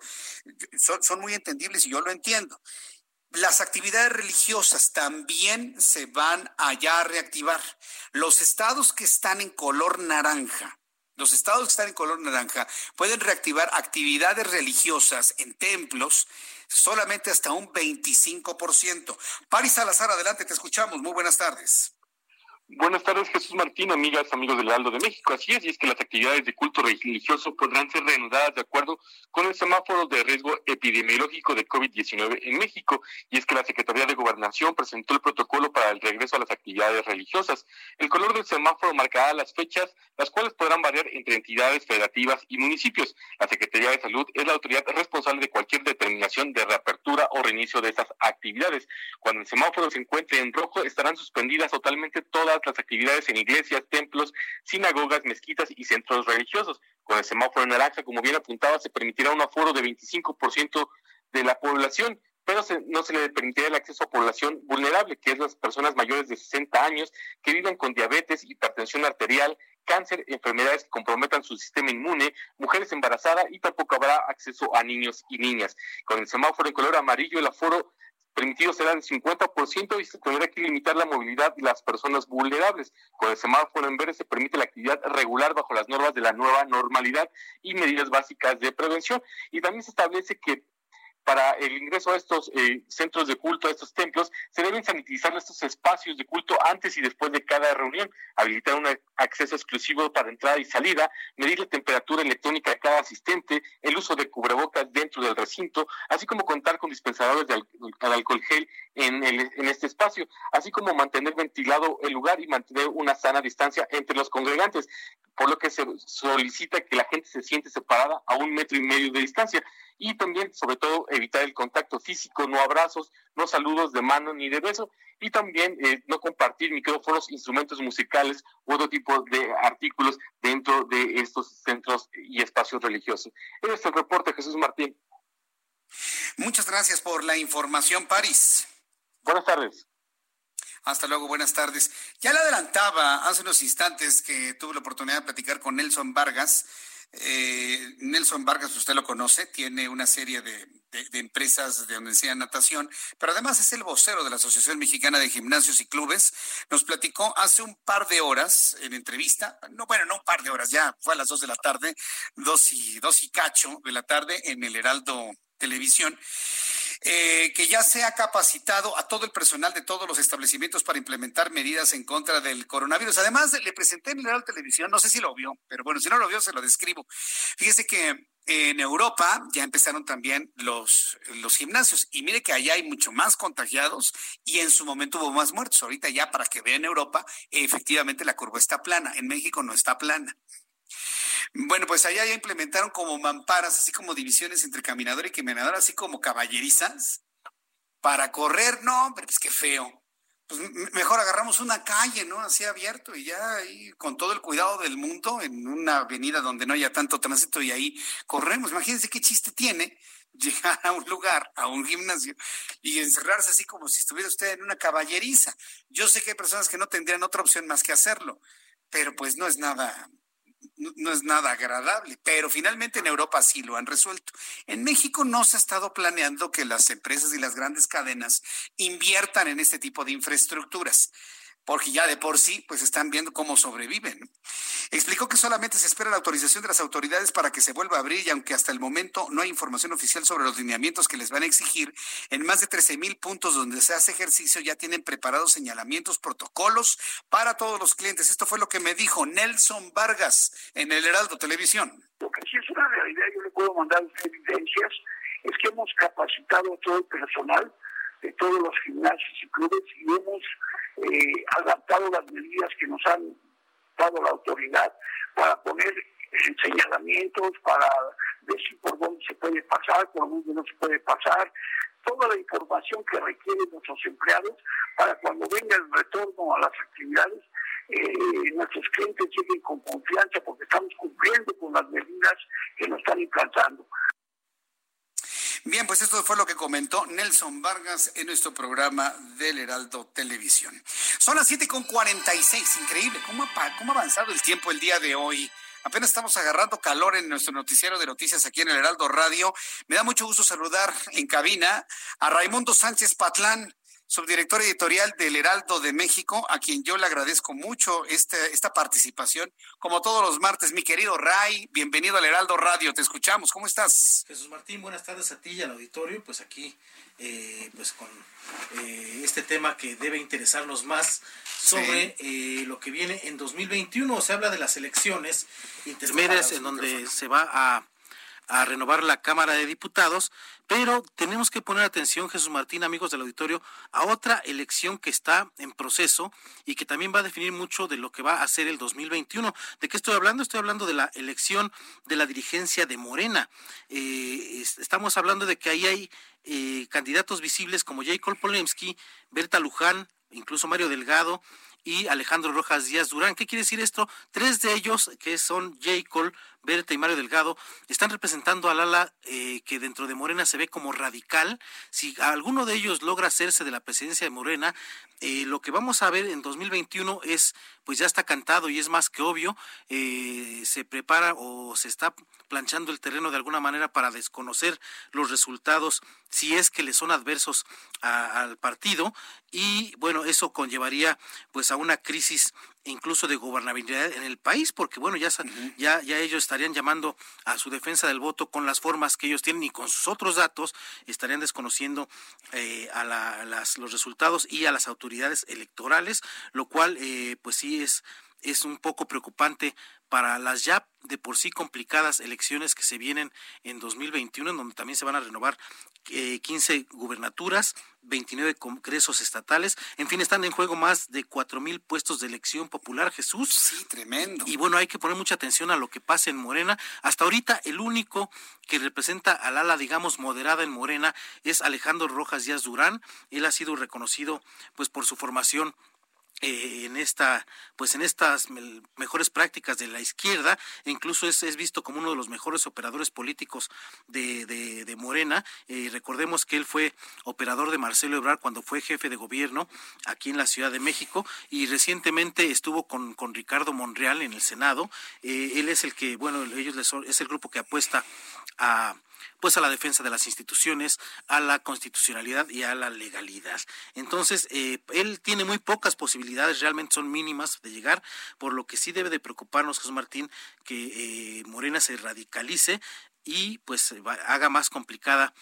S1: son, son muy entendibles y yo lo entiendo. Las actividades religiosas también se van allá a reactivar. Los estados que están en color naranja, los estados que están en color naranja pueden reactivar actividades religiosas en templos solamente hasta un 25%. Paris Salazar, adelante, te escuchamos. Muy buenas tardes.
S19: Buenas tardes, Jesús Martín, amigas, amigos del Aldo de México. Así es, y es que las actividades de culto religioso podrán ser reanudadas de acuerdo con el semáforo de riesgo epidemiológico de COVID-19 en México. Y es que la Secretaría de Gobernación presentó el protocolo para el regreso a las actividades religiosas. El color del semáforo marcará las fechas, las cuales podrán variar entre entidades federativas y municipios. La Secretaría de Salud es la autoridad responsable de cualquier determinación de reapertura o reinicio de estas actividades. Cuando el semáforo se encuentre en rojo, estarán suspendidas totalmente todas las actividades en iglesias, templos, sinagogas, mezquitas y centros religiosos. Con el semáforo naranja, como bien apuntaba, se permitirá un aforo de 25% de la población, pero no se le permitirá el acceso a población vulnerable, que es las personas mayores de 60 años que viven con diabetes, hipertensión arterial, cáncer, enfermedades que comprometan su sistema inmune, mujeres embarazadas y tampoco habrá acceso a niños y niñas. Con el semáforo en color amarillo, el aforo permitido será del 50% y se tendrá que limitar la movilidad de las personas vulnerables. Con el semáforo en verde se permite la actividad regular bajo las normas de la nueva normalidad y medidas básicas de prevención. Y también se establece que para el ingreso a estos eh, centros de culto, a estos templos, se deben sanitizar estos espacios de culto antes y después de cada reunión, habilitar un acceso exclusivo para entrada y salida, medir la temperatura electrónica de cada asistente, el uso de cubrebocas dentro del recinto, así como contar con dispensadores de alcohol gel en, en este espacio, así como mantener ventilado el lugar y mantener una sana distancia entre los congregantes, por lo que se solicita que la gente se siente separada a un metro y medio de distancia y también, sobre todo, evitar el contacto físico, no abrazos, no saludos de mano ni de beso, y también eh, no compartir micrófonos, instrumentos musicales u otro tipo de artículos dentro de estos centros y espacios religiosos. Este es el reporte, Jesús Martín.
S1: Muchas gracias por la información, París.
S19: Buenas tardes.
S1: Hasta luego, buenas tardes. Ya le adelantaba hace unos instantes que tuve la oportunidad de platicar con Nelson Vargas, eh, Nelson Vargas, usted lo conoce, tiene una serie de, empresas de donde enseña natación, pero además es el vocero de la Asociación Mexicana de Gimnasios y Clubes. Nos platicó hace un par de horas en entrevista, no, bueno, no un par de horas, ya fue a las dos de la tarde, dos y, dos y cacho de la tarde en el Heraldo Televisión. Eh, que ya se ha capacitado a todo el personal de todos los establecimientos para implementar medidas en contra del coronavirus. Además, le presenté en la televisión, no sé si lo vio, pero bueno, si no lo vio, se lo describo. Fíjese que en Europa ya empezaron también los, los gimnasios y mire que allá hay mucho más contagiados y en su momento hubo más muertos. Ahorita ya para que vean Europa, efectivamente la curva está plana. En México no está plana. Bueno, pues allá ya implementaron como mamparas, así como divisiones entre caminador y caminador, así como caballerizas, para correr, no, hombre, pues qué feo. Pues mejor agarramos una calle, ¿no? Así abierto y ya ahí con todo el cuidado del mundo en una avenida donde no haya tanto tránsito y ahí corremos. Imagínense qué chiste tiene [laughs] llegar a un lugar, a un gimnasio y encerrarse así como si estuviera usted en una caballeriza. Yo sé que hay personas que no tendrían otra opción más que hacerlo, pero pues no es nada no es nada agradable, pero finalmente en Europa sí lo han resuelto. En México no se ha estado planeando que las empresas y las grandes cadenas inviertan en este tipo de infraestructuras porque ya de por sí pues están viendo cómo sobreviven. Explicó que solamente se espera la autorización de las autoridades para que se vuelva a abrir y aunque hasta el momento no hay información oficial sobre los lineamientos que les van a exigir, en más de 13 mil puntos donde se hace ejercicio ya tienen preparados señalamientos, protocolos para todos los clientes. Esto fue lo que me dijo Nelson Vargas en el Heraldo Televisión.
S14: Lo que sí es una realidad, yo le puedo mandar evidencias, es que hemos capacitado a todo el personal de todos los gimnasios y clubes y hemos eh, adaptado las medidas que nos han dado la autoridad para poner señalamientos, para decir por dónde se puede pasar, por dónde no se puede pasar, toda la información que requieren nuestros empleados para cuando venga el retorno a las actividades, eh, nuestros clientes lleguen con confianza porque estamos cumpliendo con las medidas que nos están implantando.
S1: Bien, pues esto fue lo que comentó Nelson Vargas en nuestro programa del Heraldo Televisión. Son las 7 con 46, increíble, ¿Cómo ha, cómo ha avanzado el tiempo el día de hoy. Apenas estamos agarrando calor en nuestro noticiero de noticias aquí en el Heraldo Radio. Me da mucho gusto saludar en cabina a Raimundo Sánchez Patlán. Subdirector editorial del Heraldo de México, a quien yo le agradezco mucho este, esta participación, como todos los martes. Mi querido Ray, bienvenido al Heraldo Radio, te escuchamos, ¿cómo estás?
S20: Jesús Martín, buenas tardes a ti y al auditorio, pues aquí, eh, pues con eh, este tema que debe interesarnos más sobre eh, lo que viene en 2021. Se habla de las elecciones intermedias en donde se va a a renovar la Cámara de Diputados, pero tenemos que poner atención, Jesús Martín, amigos del auditorio, a otra elección que está en proceso y que también va a definir mucho de lo que va a ser el 2021. ¿De qué estoy hablando? Estoy hablando de la elección de la dirigencia de Morena. Eh, estamos hablando de que ahí hay eh, candidatos visibles como Jacob Polemski, Berta Luján, incluso Mario Delgado, y Alejandro Rojas Díaz Durán. ¿Qué quiere decir esto? Tres de ellos, que son J. Cole, Berta y Mario Delgado, están representando al ala eh, que dentro de Morena se ve como radical. Si alguno de ellos logra hacerse de la presidencia de Morena, eh, lo que vamos a ver en 2021 es, pues ya está cantado y es más que obvio, eh, se prepara o se está planchando el terreno de alguna manera para desconocer los resultados si es que le son adversos al partido y bueno, eso conllevaría pues a una crisis incluso de gobernabilidad en el país, porque bueno, ya, ya, ya ellos estarían llamando a su defensa del voto con las formas que ellos tienen y con sus otros datos estarían desconociendo eh, a las, los resultados y a las autoridades electorales, lo cual eh, pues sí es es un poco preocupante para las ya de por sí complicadas elecciones que se vienen en 2021, en donde también se van a renovar 15 eh, gubernaturas, 29 congresos estatales, en fin, están en juego más de cuatro mil puestos de elección popular, Jesús.
S1: Sí, tremendo.
S20: Y bueno, hay que poner mucha atención a lo que pasa en Morena. Hasta ahorita el único que representa al ala, digamos, moderada en Morena es Alejandro Rojas Díaz Durán. Él ha sido reconocido pues por su formación eh, en esta pues en estas mejores prácticas de la izquierda incluso es, es, visto como uno de los mejores operadores políticos de, de, Morena. Eh, recordemos que él fue operador de Marcelo Ebrard cuando fue jefe de gobierno aquí en la Ciudad de México y recientemente estuvo con, con Ricardo Monreal en el Senado. Eh, él es el que bueno ellos les, es el grupo que apuesta a pues a la defensa de las instituciones, a la constitucionalidad y a la legalidad. Entonces, eh, él tiene muy pocas posibilidades, realmente son mínimas de llegar, por lo que sí debe de preocuparnos, José Martín, que eh, Morena se radicalice y pues haga más complicada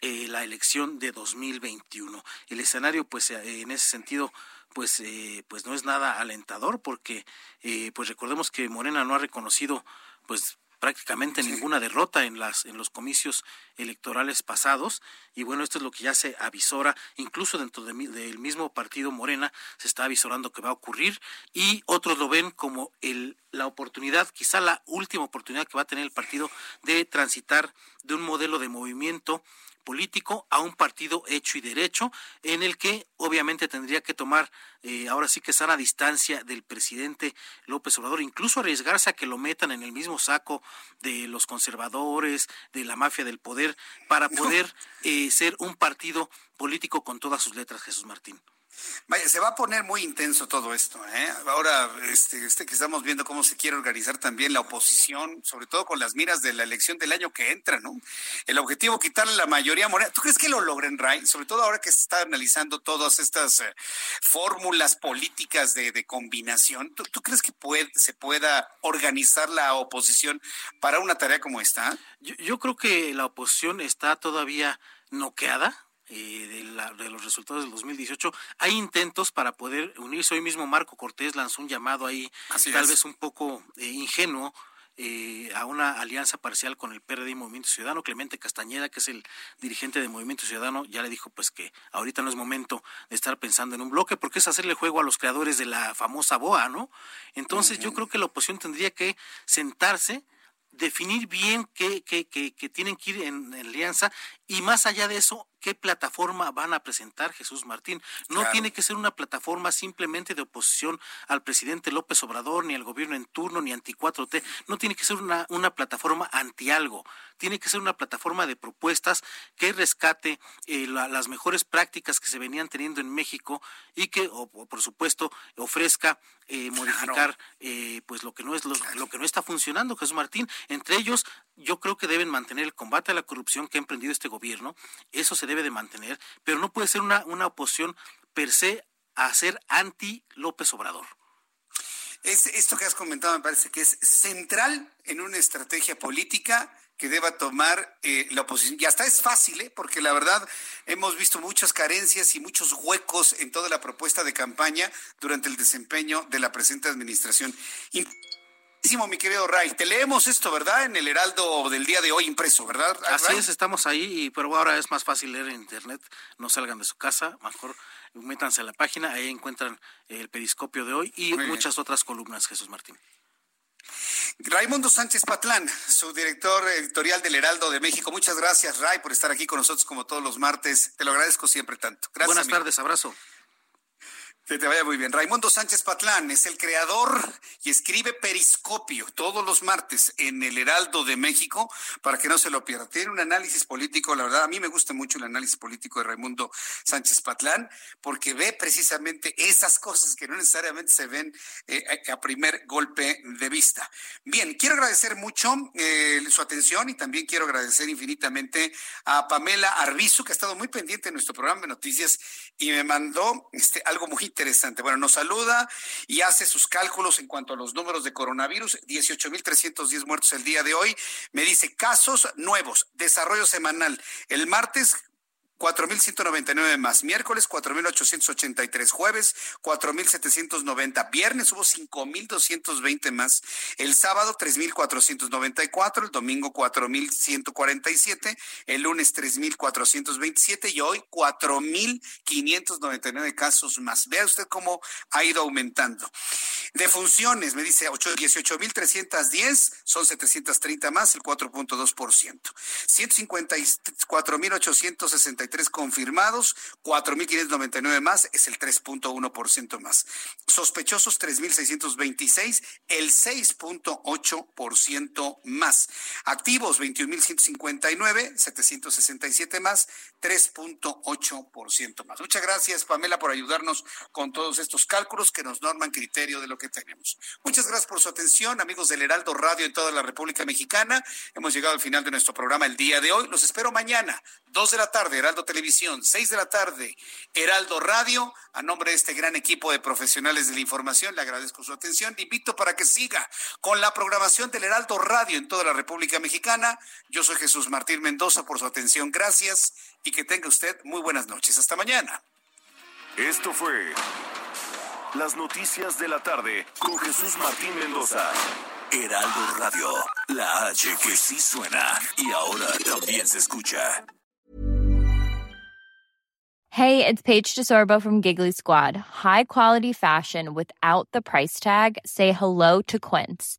S20: eh, la elección de 2021. El escenario, pues en ese sentido, pues, pues no es nada alentador porque, pues recordemos que Morena no ha reconocido, pues prácticamente ninguna derrota en las en los comicios electorales pasados. Y bueno esto es lo que ya se avisora. Incluso dentro del mismo partido Morena se está avisorando que va a ocurrir. Y otros lo ven como el la oportunidad quizá la última oportunidad que va a tener el partido de transitar de un modelo de movimiento político a un partido hecho y derecho, en el que obviamente tendría que tomar eh, ahora sí que sana distancia del presidente López Obrador, incluso arriesgarse a que lo metan en el mismo saco de los conservadores, de la mafia del poder, para poder eh, ser un partido político con todas sus letras, Jesús Martín.
S1: Vaya, se va a poner muy intenso todo esto. ¿eh? Ahora, este, este, que estamos viendo cómo se quiere organizar también la oposición, sobre todo con las miras de la elección del año que entra, ¿no? El objetivo, quitarle la mayoría morena. ¿Tú crees que lo logren, Ray? Sobre todo ahora que se está analizando todas estas eh, fórmulas políticas de, combinación. ¿Tú, crees que se pueda organizar la oposición para una tarea como esta?
S20: Yo, yo creo que la oposición está todavía noqueada eh, de, los resultados del 2018. Hay intentos para poder unirse. Hoy mismo Marco Cortés lanzó un llamado ahí, tal vez un poco eh, ingenuo, eh, a una alianza parcial con el PRD y Movimiento Ciudadano. Clemente Castañeda, que es el dirigente de Movimiento Ciudadano, ya le dijo pues que ahorita no es momento de estar pensando en un bloque, porque es hacerle juego a los creadores de la famosa BOA, ¿no? Entonces yo creo que la oposición tendría que sentarse definir bien qué, qué, qué, tienen que ir en, alianza y más allá de eso, qué plataforma van a presentar Jesús Martín. No tiene que ser una plataforma simplemente de oposición al presidente López Obrador, ni al gobierno en turno, ni anti 4T. No tiene que ser una, una plataforma anti algo. tiene que ser una plataforma de propuestas que rescate eh, las mejores prácticas que se venían teniendo en México y que, por supuesto, ofrezca eh, modificar eh, pues lo que no es lo, que no está funcionando Jesús Martín entre ellos yo creo que deben mantener el combate a la corrupción que ha emprendido este gobierno eso se debe de mantener pero no puede ser una, una oposición per se a ser anti López Obrador
S1: es, esto que has comentado me parece que es central en una estrategia política que deba tomar eh, la oposición. Y hasta es fácil, ¿eh? porque la verdad hemos visto muchas carencias y muchos huecos en toda la propuesta de campaña durante el desempeño de la presente administración. Mi querido Ray, te leemos esto, ¿verdad? En el Heraldo del día de hoy impreso, ¿verdad?
S20: Así es, estamos ahí, pero ahora es más fácil leer en internet, no salgan de su casa, mejor métanse a la página, ahí encuentran el periscopio de hoy y muchas otras columnas, Jesús Martín.
S1: Raimundo Sánchez Patlán, su director editorial del Heraldo de México. Muchas gracias, Ray, por estar aquí con nosotros como todos los martes. Te lo agradezco siempre tanto. Gracias.
S20: Buenas tardes, abrazo.
S1: Que te vaya muy bien. Raimundo Sánchez Patlán es el creador y escribe Periscopio todos los martes en el Heraldo de México para que no se lo pierda. Tiene un análisis político, la verdad, a mí me gusta mucho el análisis político de Raimundo Sánchez Patlán porque ve precisamente esas cosas que no necesariamente se ven eh, a primer golpe de vista. Bien, quiero agradecer mucho eh, su atención y también quiero agradecer infinitamente a Pamela Arbizu, que ha estado muy pendiente en nuestro programa de noticias y me mandó este, algo muy interesante. Bueno, nos saluda y hace sus cálculos en cuanto a los números de coronavirus. 18.310 muertos el día de hoy. Me dice casos nuevos, desarrollo semanal. El martes 4.199 más. Miércoles, 4.883. Jueves, 4.790. Viernes hubo 5.220 más. El sábado, 3.494. El domingo, 4.147. El lunes, 3.427. Y hoy, 4.599 casos más. Vea usted cómo ha ido aumentando. De funciones, me dice 18.310. Son 730 más, el 4.2%. 154.863 confirmados, 4.599 más, es el 3.1% más. Sospechosos 3.626, el 6.8% más. Activos 21.159, 767 más, 3.8% más. Muchas gracias, Pamela, por ayudarnos con todos estos cálculos que nos norman criterio de lo que tenemos. Muchas gracias por su atención, amigos del Heraldo Radio en toda la República Mexicana. Hemos llegado al final de nuestro programa el día de hoy. Los espero mañana, 2 de la tarde, Heraldo Televisión, 6 de la tarde, Heraldo Radio. A nombre de este gran equipo de profesionales de la información, le agradezco su atención. Le invito para que siga con la programación del Heraldo Radio en toda la República Mexicana. Yo soy Jesús Martín Mendoza por su atención. Gracias y que tenga usted muy buenas noches. Hasta mañana.
S12: Esto fue las noticias de la tarde con Jesús Martín Mendoza. Heraldo Radio, la H que sí suena y ahora también se escucha.
S21: Hey, it's Paige DeSorbo from Giggly Squad. High quality fashion without the price tag. Say hello to Quince.